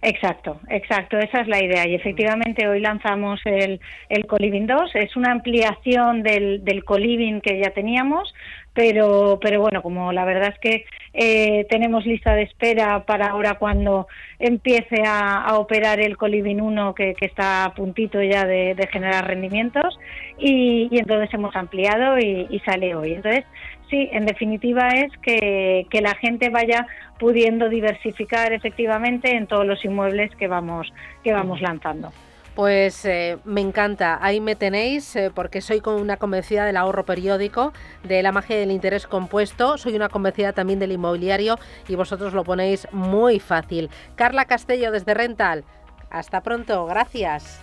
Exacto, exacto, esa es la idea. Y efectivamente hoy lanzamos el, el Coliving 2, es una ampliación del, del Coliving que ya teníamos, pero, pero bueno, como la verdad es que eh, tenemos lista de espera para ahora cuando empiece a, operar el Coliving 1 que, está a puntito ya de, generar rendimientos y, y entonces hemos ampliado y, y sale hoy. Entonces, sí, en definitiva es que, que la gente vaya pudiendo diversificar efectivamente en todos los inmuebles que vamos que vamos lanzando. Pues eh, me encanta, ahí me tenéis, eh, porque soy como una convencida del ahorro periódico, de la magia del interés compuesto, soy una convencida también del inmobiliario y vosotros lo ponéis muy fácil. Carla Castello desde Rental, hasta pronto, gracias.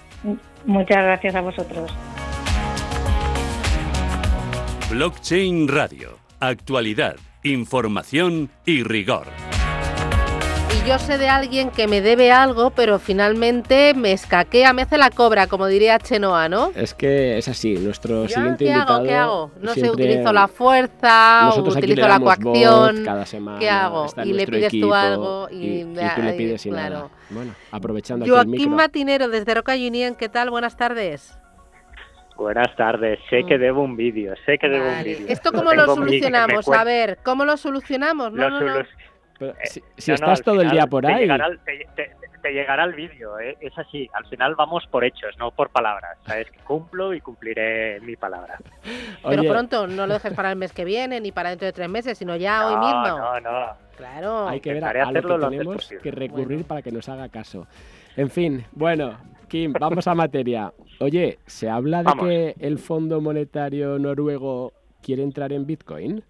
Muchas gracias a vosotros. Blockchain Radio. Actualidad, información y rigor. Y yo sé de alguien que me debe algo, pero finalmente me escaquea, me hace la cobra, como diría Chenoa, ¿no? Es que es así, nuestro ¿Ya? siguiente ¿Qué invitado... hago? ¿Qué hago? No sé, utilizo la fuerza, utilizo la coacción. voz cada semana, ¿Qué hago? Y le pides tú algo y, y, y tú le pides y claro. nada. Bueno, aprovechando aquí el Joaquín micro. Matinero desde Roca Union, ¿qué tal? Buenas tardes. Buenas tardes, sé que debo un vídeo, sé que debo un Vale. vídeo. ¿Esto cómo lo mi- solucionamos? A ver, ¿cómo lo solucionamos? No, Lo no, no. Pero si si No, no, estás al todo el final día por te ahí... llegará el- te, te- te llegará el vídeo, ¿eh? es así. Al final vamos por hechos, no por palabras. Sabes que cumplo y cumpliré mi palabra. Pero Oye, pronto, no lo dejes para el mes que viene ni para dentro de tres meses, sino ya hoy no, mismo. no, no. Claro. hay que ver a, a lo que lo tenemos posible. que recurrir para que nos haga caso. En fin, bueno, Kim, vamos a materia. Oye, ¿se habla de Vamos. que el Fondo Monetario Noruego quiere entrar en Bitcoin?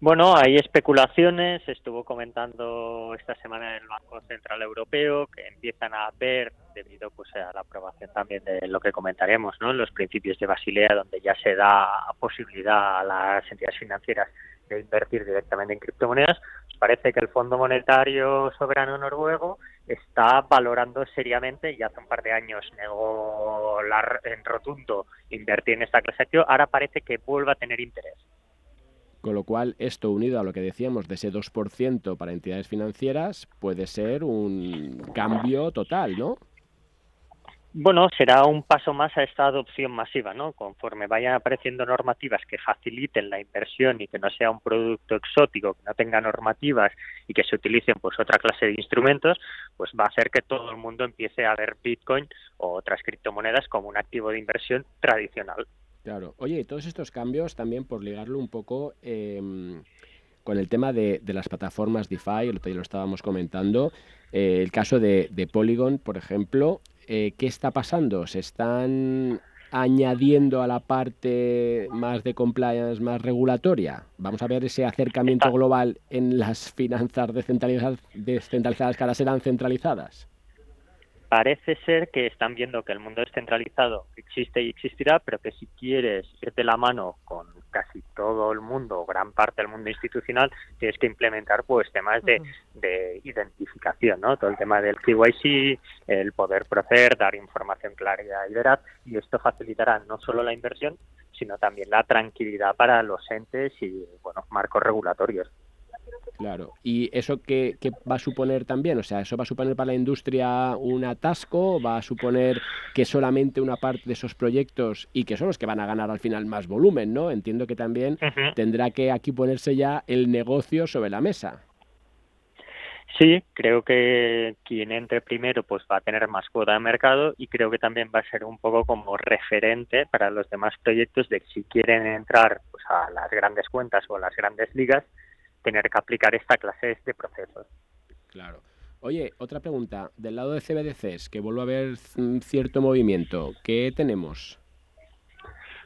Bueno, hay especulaciones, estuvo comentando esta semana el Banco Central Europeo que empiezan a ver, debido pues a la aprobación también de lo que comentaremos, ¿no? los principios de Basilea, donde ya se da posibilidad a las entidades financieras de invertir directamente en criptomonedas, parece que el Fondo Monetario Soberano Noruego está valorando seriamente, y hace un par de años negó la- en rotundo invertir en esta clase de ahora parece que vuelve a tener interés. Con lo cual, esto unido a lo que decíamos de ese 2% para entidades financieras puede ser un cambio total, ¿no? Bueno, será un paso más a esta adopción masiva, ¿no? Conforme vayan apareciendo normativas que faciliten la inversión y que no sea un producto exótico, que no tenga normativas y que se utilicen pues otra clase de instrumentos, pues va a hacer que todo el mundo empiece a ver Bitcoin o otras criptomonedas como un activo de inversión tradicional. Claro. Oye, y todos estos cambios también por ligarlo un poco em, con el tema de, las plataformas DeFi, el otro lo estábamos comentando, eh, el caso de Polygon, por ejemplo, eh, ¿qué está pasando? ¿Se están añadiendo a la parte más de compliance, más regulatoria? Vamos a ver ese acercamiento Está- global en las finanzas descentralizadas, descentralizadas que ahora serán centralizadas. Parece ser que están viendo que el mundo descentralizado existe y existirá, pero que si quieres ir de la mano con casi todo el mundo, gran parte del mundo institucional, tienes que implementar pues temas de, de identificación, ¿no? Todo el tema del KYC, el poder proceder, dar información clara y veraz, y esto facilitará no solo la inversión, sino también la tranquilidad para los entes y, bueno, marcos regulatorios. Claro. ¿Y eso qué, va a suponer también? O sea, ¿eso va a suponer para la industria un atasco? ¿Va a suponer que solamente una parte de esos proyectos y que son los que van a ganar al final más volumen, ¿no? Entiendo que también tendrá que aquí ponerse ya el negocio sobre la mesa. Sí, creo que quien entre primero pues va a tener más cuota de mercado y creo que también va a ser un poco como referente para los demás proyectos de que si quieren entrar pues, a las grandes cuentas o a las grandes ligas, tener que aplicar esta clase de procesos. Claro. Oye, otra pregunta. Del lado de CBDCs, que vuelve a haber cierto movimiento, ¿qué tenemos?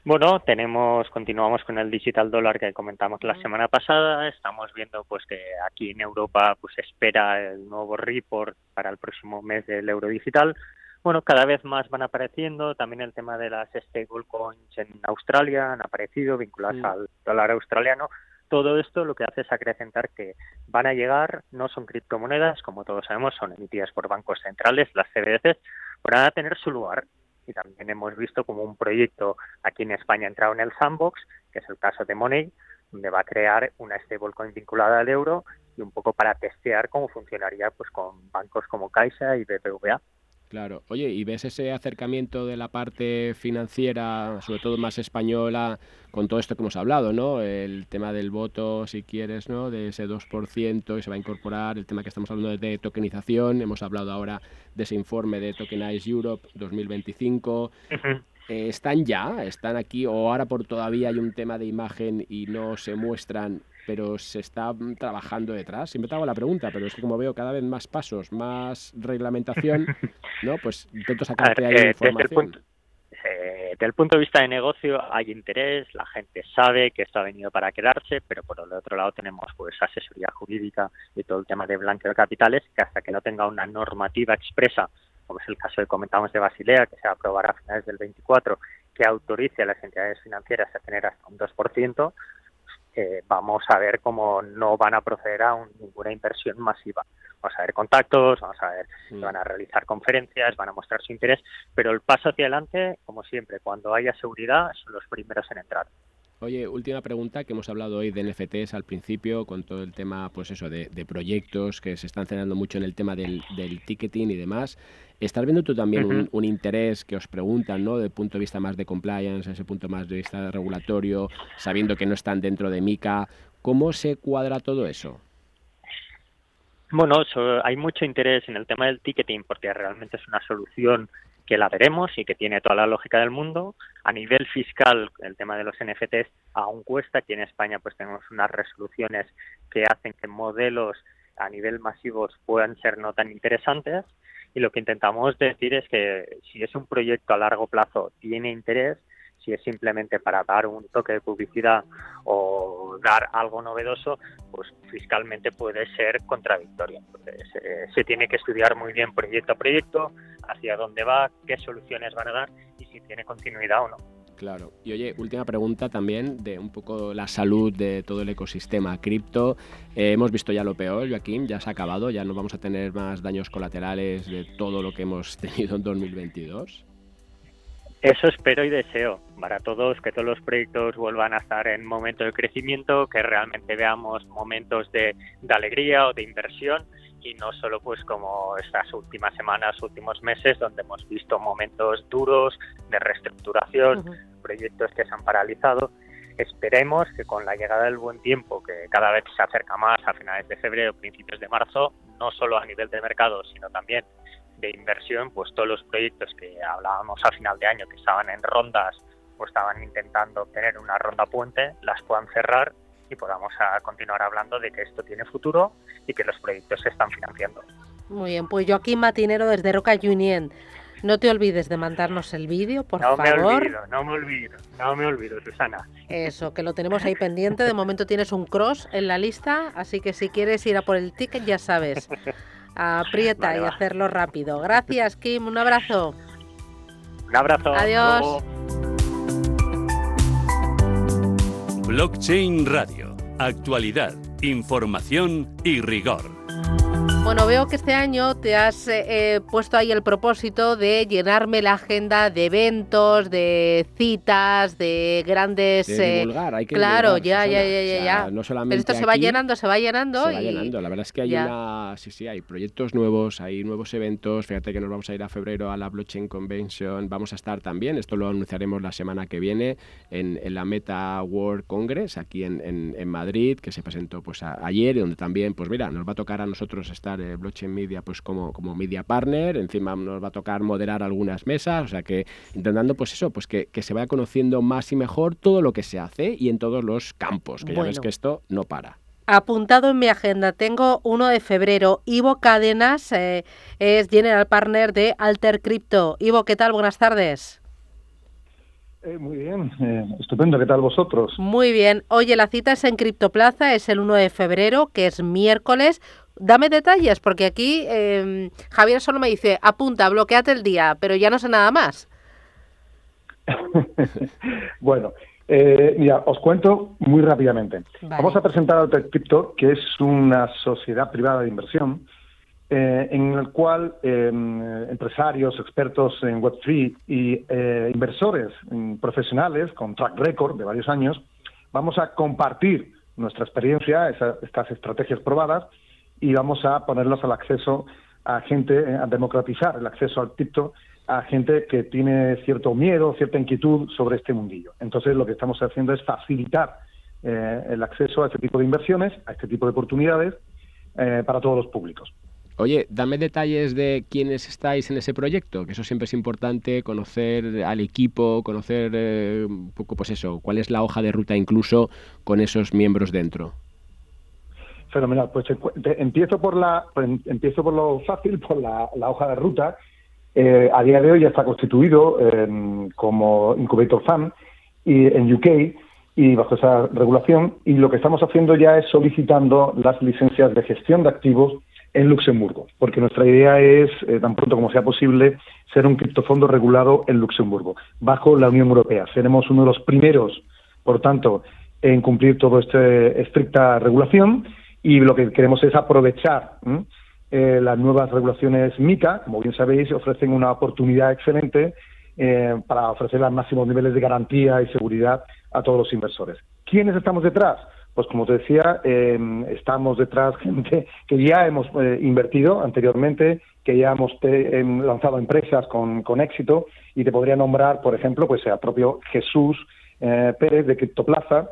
Bueno, tenemos, continuamos con el digital dólar que comentamos la semana pasada. Estamos viendo pues que aquí en Europa pues espera el nuevo report para el próximo mes del euro digital. Bueno, cada vez más van apareciendo. También el tema de las stablecoins en Australia han aparecido vinculadas mm. al dólar australiano. Todo esto lo que hace es acrecentar que van a llegar, no son criptomonedas, como todos sabemos, son emitidas por bancos centrales, las CBDCs, van a tener su lugar. Y también hemos visto como un proyecto aquí en España ha entrado en el sandbox, que es el caso de Money, donde va a crear una stablecoin vinculada al euro y un poco para testear cómo funcionaría pues con bancos como Caixa y BBVA. Claro. Oye, ¿y ves ese acercamiento de la parte financiera, sobre todo más española, con todo esto que hemos hablado, ¿no? El tema del voto, si quieres, ¿no? De ese 2% y se va a incorporar, el tema que estamos hablando de tokenización, hemos hablado ahora de ese informe de Tokenize Europe 2025. Eh, ¿Están ya? ¿Están aquí? ¿O ahora por todavía hay un tema de imagen y no se muestran pero se está mm, trabajando detrás. Siempre te hago la pregunta, pero es que como veo cada vez más pasos, más reglamentación, ¿no? Pues intento sacarte ahí eh, información. Desde el, punto, eh, desde el punto de vista de negocio hay interés, la gente sabe que esto ha venido para quedarse, pero por el otro lado tenemos pues asesoría jurídica y todo el tema de blanqueo de capitales, que hasta que no tenga una normativa expresa, como es el caso que comentamos de Basilea, que se va a aprobar a finales del 24, que autorice a las entidades financieras a tener hasta un 2%, vamos a ver cómo no van a proceder a ninguna inversión masiva. Vamos a ver contactos, vamos a ver, mm. van a realizar conferencias, van a mostrar su interés, pero el paso hacia adelante, como siempre, cuando haya seguridad, son los primeros en entrar. Oye, última pregunta, que hemos hablado hoy de NFTs al principio, con todo el tema, pues eso, de, proyectos que se están centrando mucho en el tema del, ticketing y demás. ¿Estás viendo tú también un, interés que os preguntan, ¿no? Desde el punto de vista más de compliance, ese punto más de vista regulatorio, sabiendo que no están dentro de MICA? ¿Cómo se cuadra todo eso? Bueno, hay mucho interés en el tema del ticketing porque realmente es una solución que la veremos y que tiene toda la lógica del mundo. A nivel fiscal, el tema de los NFTs aún cuesta. Aquí en España pues tenemos unas resoluciones que hacen que modelos a nivel masivos puedan ser no tan interesantes. Y lo que intentamos decir es que si es un proyecto a largo plazo tiene interés, si es simplemente para dar un toque de publicidad o dar algo novedoso, pues fiscalmente puede ser contradictorio. Entonces, eh, se tiene que estudiar muy bien proyecto a proyecto, hacia dónde va, qué soluciones van a dar y si tiene continuidad o no. Claro. Y oye, última pregunta también de un poco la salud de todo el ecosistema cripto. Eh, hemos visto ya lo peor, Joaquín, ya se ha acabado, ya no vamos a tener más daños colaterales de todo lo que hemos tenido en 2022. Eso espero y deseo para todos, que todos los proyectos vuelvan a estar en momento de crecimiento, que realmente veamos momentos de, alegría o de inversión y no solo pues como estas últimas semanas, últimos meses, donde hemos visto momentos duros de reestructuración, proyectos que se han paralizado. Esperemos que con la llegada del buen tiempo, que cada vez se acerca más a finales de febrero, principios de marzo, no solo a nivel de mercado, sino también de inversión, pues todos los proyectos que hablábamos a final de año que estaban en rondas o estaban intentando obtener una ronda puente, las puedan cerrar y podamos a continuar hablando de que esto tiene futuro y que los proyectos se están financiando. Muy bien, pues Joaquín Matinero desde Roca Union. No te olvides de mandarnos el vídeo, por favor. No me olvido, no me olvido, no me olvido, Susana. Eso, que lo tenemos ahí pendiente. De momento tienes un cross en la lista, así que si quieres ir a por el ticket, ya sabes. Aprieta y hacerlo rápido. Gracias, Kim. Un abrazo. Un abrazo. Adiós. Blockchain Radio. Actualidad, información y rigor. Bueno, veo que este año te has eh, eh, puesto ahí el propósito de llenarme la agenda de eventos, de citas, de grandes. De divulgar, hay que Claro, divulgar, ya, ya, ya, O ya, sea, ya. no Pero esto se va llenando, se va llenando. Se va y- llenando. La verdad es que hay ya. una. Sí, sí, hay proyectos nuevos, hay nuevos eventos. Fíjate que nos vamos a ir a febrero a la Blockchain Convention. Vamos a estar también, esto lo anunciaremos la semana que viene, en, en la Meta World Congress, aquí en, en- en Madrid, que se presentó pues a- ayer, y donde también, pues mira, nos va a tocar a nosotros estar eh, Blockchain Media pues como, como media partner. Encima nos va a tocar moderar algunas mesas. O sea que intentando, pues eso, pues que, que se vaya conociendo más y mejor todo lo que se hace y en todos los campos, que ya ves que esto no para. Apuntado en mi agenda, tengo 1 de febrero. Ivo Cadenas eh, es General Partner de Alter Crypto. Ivo, ¿qué tal? Buenas tardes. Eh, muy bien, eh, estupendo. ¿Qué tal vosotros? Muy bien. Oye, la cita es en Criptoplaza, es el 1 de febrero, que es miércoles. Dame detalles, porque aquí eh, Javier solo me dice, apunta, bloqueate el día, pero ya no sé nada más. Bueno, eh, mira, os cuento muy rápidamente. Vale. Vamos a presentar Alter Crypto, que es una sociedad privada de inversión, eh, en el cual eh, empresarios, expertos en Web3 y eh, inversores mm, profesionales con track record de varios años, vamos a compartir nuestra experiencia, esa- estas estrategias probadas, y vamos a ponerlas al acceso a gente, eh, a democratizar el acceso al cripto a gente que tiene cierto miedo, cierta inquietud sobre este mundillo. Entonces, lo que estamos haciendo es facilitar eh, el acceso a este tipo de inversiones, a este tipo de oportunidades eh, para todos los públicos. Oye, dame detalles de quiénes estáis en ese proyecto, que eso siempre es importante, conocer al equipo, conocer eh, un poco, pues eso, cuál es la hoja de ruta incluso con esos miembros dentro. Fenomenal. Pues empiezo por la pues, em- empiezo por lo fácil, por la, hoja de ruta. Eh, a día de hoy ya está constituido eh, como Incubator Fund y en UK y bajo esa regulación y lo que estamos haciendo ya es solicitando las licencias de gestión de activos en Luxemburgo, porque nuestra idea es, eh, tan pronto como sea posible, ser un criptofondo regulado en Luxemburgo, bajo la Unión Europea. Seremos uno de los primeros, por tanto, en cumplir toda esta estricta regulación y lo que queremos es aprovechar eh, las nuevas regulaciones MICA, como bien sabéis, ofrecen una oportunidad excelente eh, para ofrecer los máximos niveles de garantía y seguridad a todos los inversores. ¿Quiénes estamos detrás? Pues como te decía, eh, estamos detrás gente que ya hemos eh, invertido anteriormente, que ya hemos em, lanzado empresas con, con éxito y te podría nombrar, por ejemplo, pues al propio Jesús Pérez de Criptoplaza,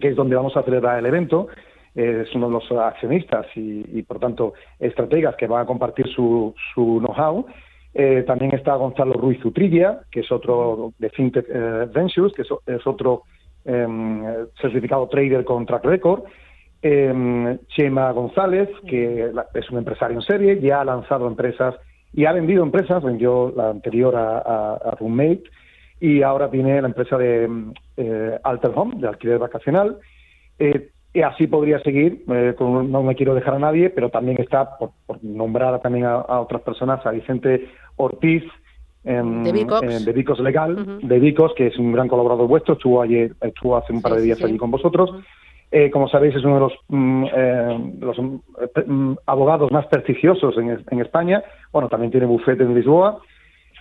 que es donde vamos a celebrar el evento. Es uno de los accionistas y, y, por tanto, estrategas que van a compartir su, know-how. Eh, también está Gonzalo Ruiz Utrilla, que es otro de FinTech eh, Ventures, que es, otro em, certificado trader con track record. Em, Chema González, que es un empresario en serie, ya ha lanzado empresas y ha vendido empresas, vendió la anterior a, Roommate y ahora tiene la empresa de mm, eh, Alter Home, de alquiler vacacional. Y así podría seguir, eh, con- no me quiero dejar a nadie, pero también está, por, por nombrar también a, a otras personas, a Vicente Ortiz, em, De Bicox. eh, de Vicos Legal, de Vicos, que es un gran colaborador vuestro, estuvo ayer, estuvo hace un par de días allí con vosotros. Eh, como sabéis, es uno de los, mm, eh, los, mm, eh, mm, abogados más prestigiosos en, en España. Bueno, también tiene bufete en Lisboa.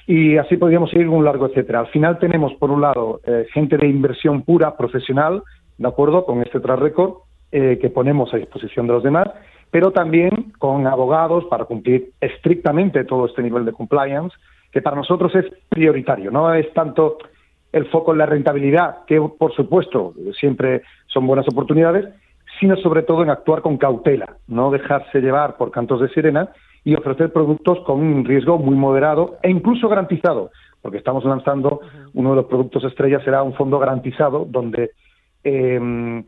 Y así podríamos seguir un largo etcétera. Al final tenemos, por un lado, gente de inversión pura, profesional, de acuerdo con este track record eh, que ponemos a disposición de los demás, pero también con abogados para cumplir estrictamente todo este nivel de compliance, que para nosotros es prioritario. No es tanto el foco en la rentabilidad, que por supuesto siempre son buenas oportunidades, sino sobre todo en actuar con cautela, no dejarse llevar por cantos de sirena y ofrecer productos con un riesgo muy moderado e incluso garantizado, porque estamos lanzando uno de los productos estrella será un fondo garantizado donde eh,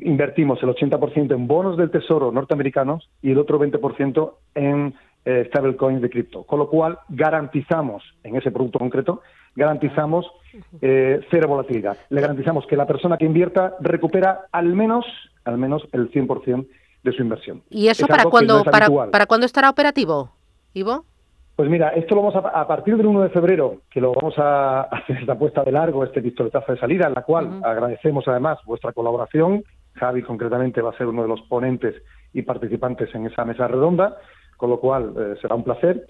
invertimos el 80% en bonos del tesoro norteamericanos y el otro 20% en eh, stablecoins de cripto, con lo cual garantizamos en ese producto concreto garantizamos eh, cero volatilidad. Le garantizamos que la persona que invierta recupera al menos al menos el 100% de su inversión. ¿Y eso Es para cuándo no es para, para cuándo estará operativo, Ivo? Pues mira, esto lo vamos a, a partir del 1 de febrero, que lo vamos a hacer esta puesta de largo, este pistoletazo de salida, en la cual agradecemos además vuestra colaboración. Javi concretamente va a ser uno de los ponentes y participantes en esa mesa redonda, con lo cual eh, será un placer.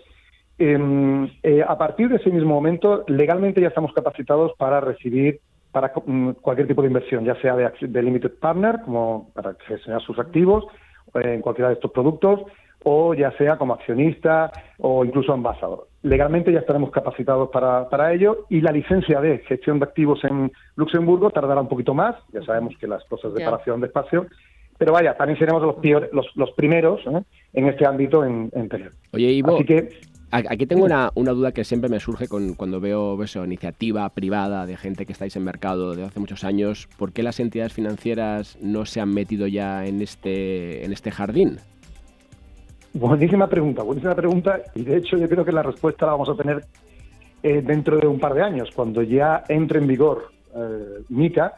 Em, eh, a partir de ese mismo momento, legalmente ya estamos capacitados para recibir para mm, cualquier tipo de inversión, ya sea de, de limited partner, como para gestionar sus activos eh, en cualquiera de estos productos, o ya sea como accionista o incluso ambasador. Legalmente ya estaremos capacitados para, para ello y la licencia de gestión de activos en Luxemburgo tardará un poquito más, ya sabemos que las cosas de Ya. separación de espacio, pero vaya, también seremos los, pior- los, los primeros ¿eh? en este ámbito en, en tener. Oye, Ivo, Así que a- aquí tengo una, una duda que siempre me surge con, cuando veo eso, iniciativa privada de gente que estáis en mercado de hace muchos años. ¿Por qué las entidades financieras no se han metido ya en este, en este jardín? Buenísima pregunta, buenísima pregunta. Y de hecho yo creo que la respuesta la vamos a tener eh, dentro de un par de años, cuando ya entre en vigor eh, MICA,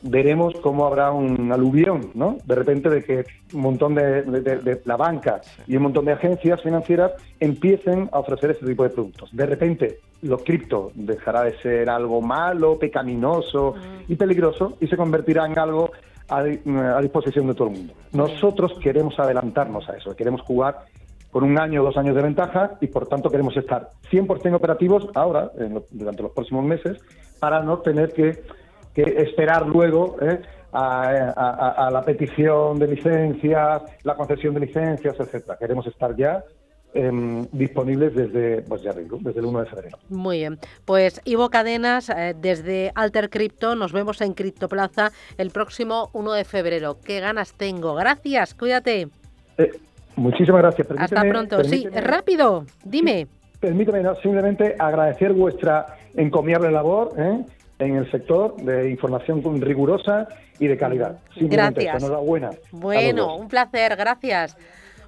veremos cómo habrá un aluvión, ¿no? De repente de que un montón de, de- de- de la banca y un montón de agencias financieras empiecen a ofrecer este tipo de productos. De repente, lo cripto dejará de ser algo malo, pecaminoso y peligroso y se convertirá en algo a, a disposición de todo el mundo. Nosotros queremos adelantarnos a eso, queremos jugar con un año o dos años de ventaja y por tanto queremos estar 100% operativos ahora, lo- durante los próximos meses, para no tener que, esperar luego ¿eh? a- a la petición de licencias, la concesión de licencias, etcétera. Queremos estar ya em, disponibles desde, pues ya digo, desde el 1 de febrero. Muy bien. Pues Ivo Cadenas, eh, desde Alter Crypto, nos vemos en Criptoplaza el próximo 1 de febrero. Qué ganas tengo. Gracias, cuídate. Eh, muchísimas gracias. Hasta Permíteme- pronto. Sí, permíteme- rápido, dime. Permítame no, simplemente agradecer vuestra encomiable labor ¿eh? en el sector de información rigurosa y de calidad. Gracias. enhorabuena. Bueno, un placer, gracias.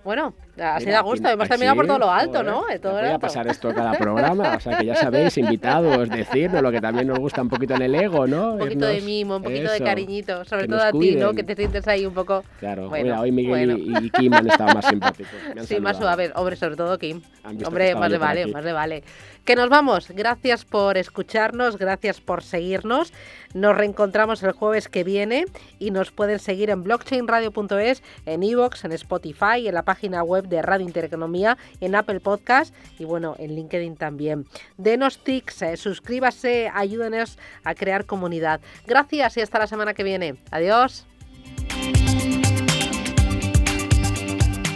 Bueno, así da gusto. aquí, terminado por todo lo alto, ¿no? De todo Voy a pasar esto cada programa, o sea que ya sabéis, invitados, decirnos lo que también nos gusta un poquito en el ego, ¿no? Un poquito de mimo, un poquito de cariñito, sobre todo a ti, ¿no? Que te sientes ahí un poco. Claro, Bueno, mira, hoy Miguel bueno. y, Kim han estado más simpáticos. Sí, más saludado. suaves. Hombre, sobre todo Kim. Hombre, más le vale, aquí. más le vale. Que nos vamos. Gracias por escucharnos, gracias por seguirnos. Nos reencontramos el jueves que viene y nos pueden seguir en blockchainradio.es, en iVoox, en Spotify, en la página web de Radio Intereconomía, en Apple Podcast y bueno, en LinkedIn también. Denos tics, eh, suscríbase, ayúdenos a crear comunidad. Gracias y hasta la semana que viene. Adiós.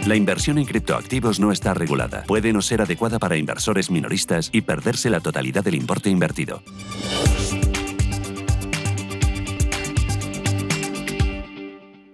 La inversión en criptoactivos no está regulada. Puede no ser adecuada para inversores minoristas y perderse la totalidad del importe invertido.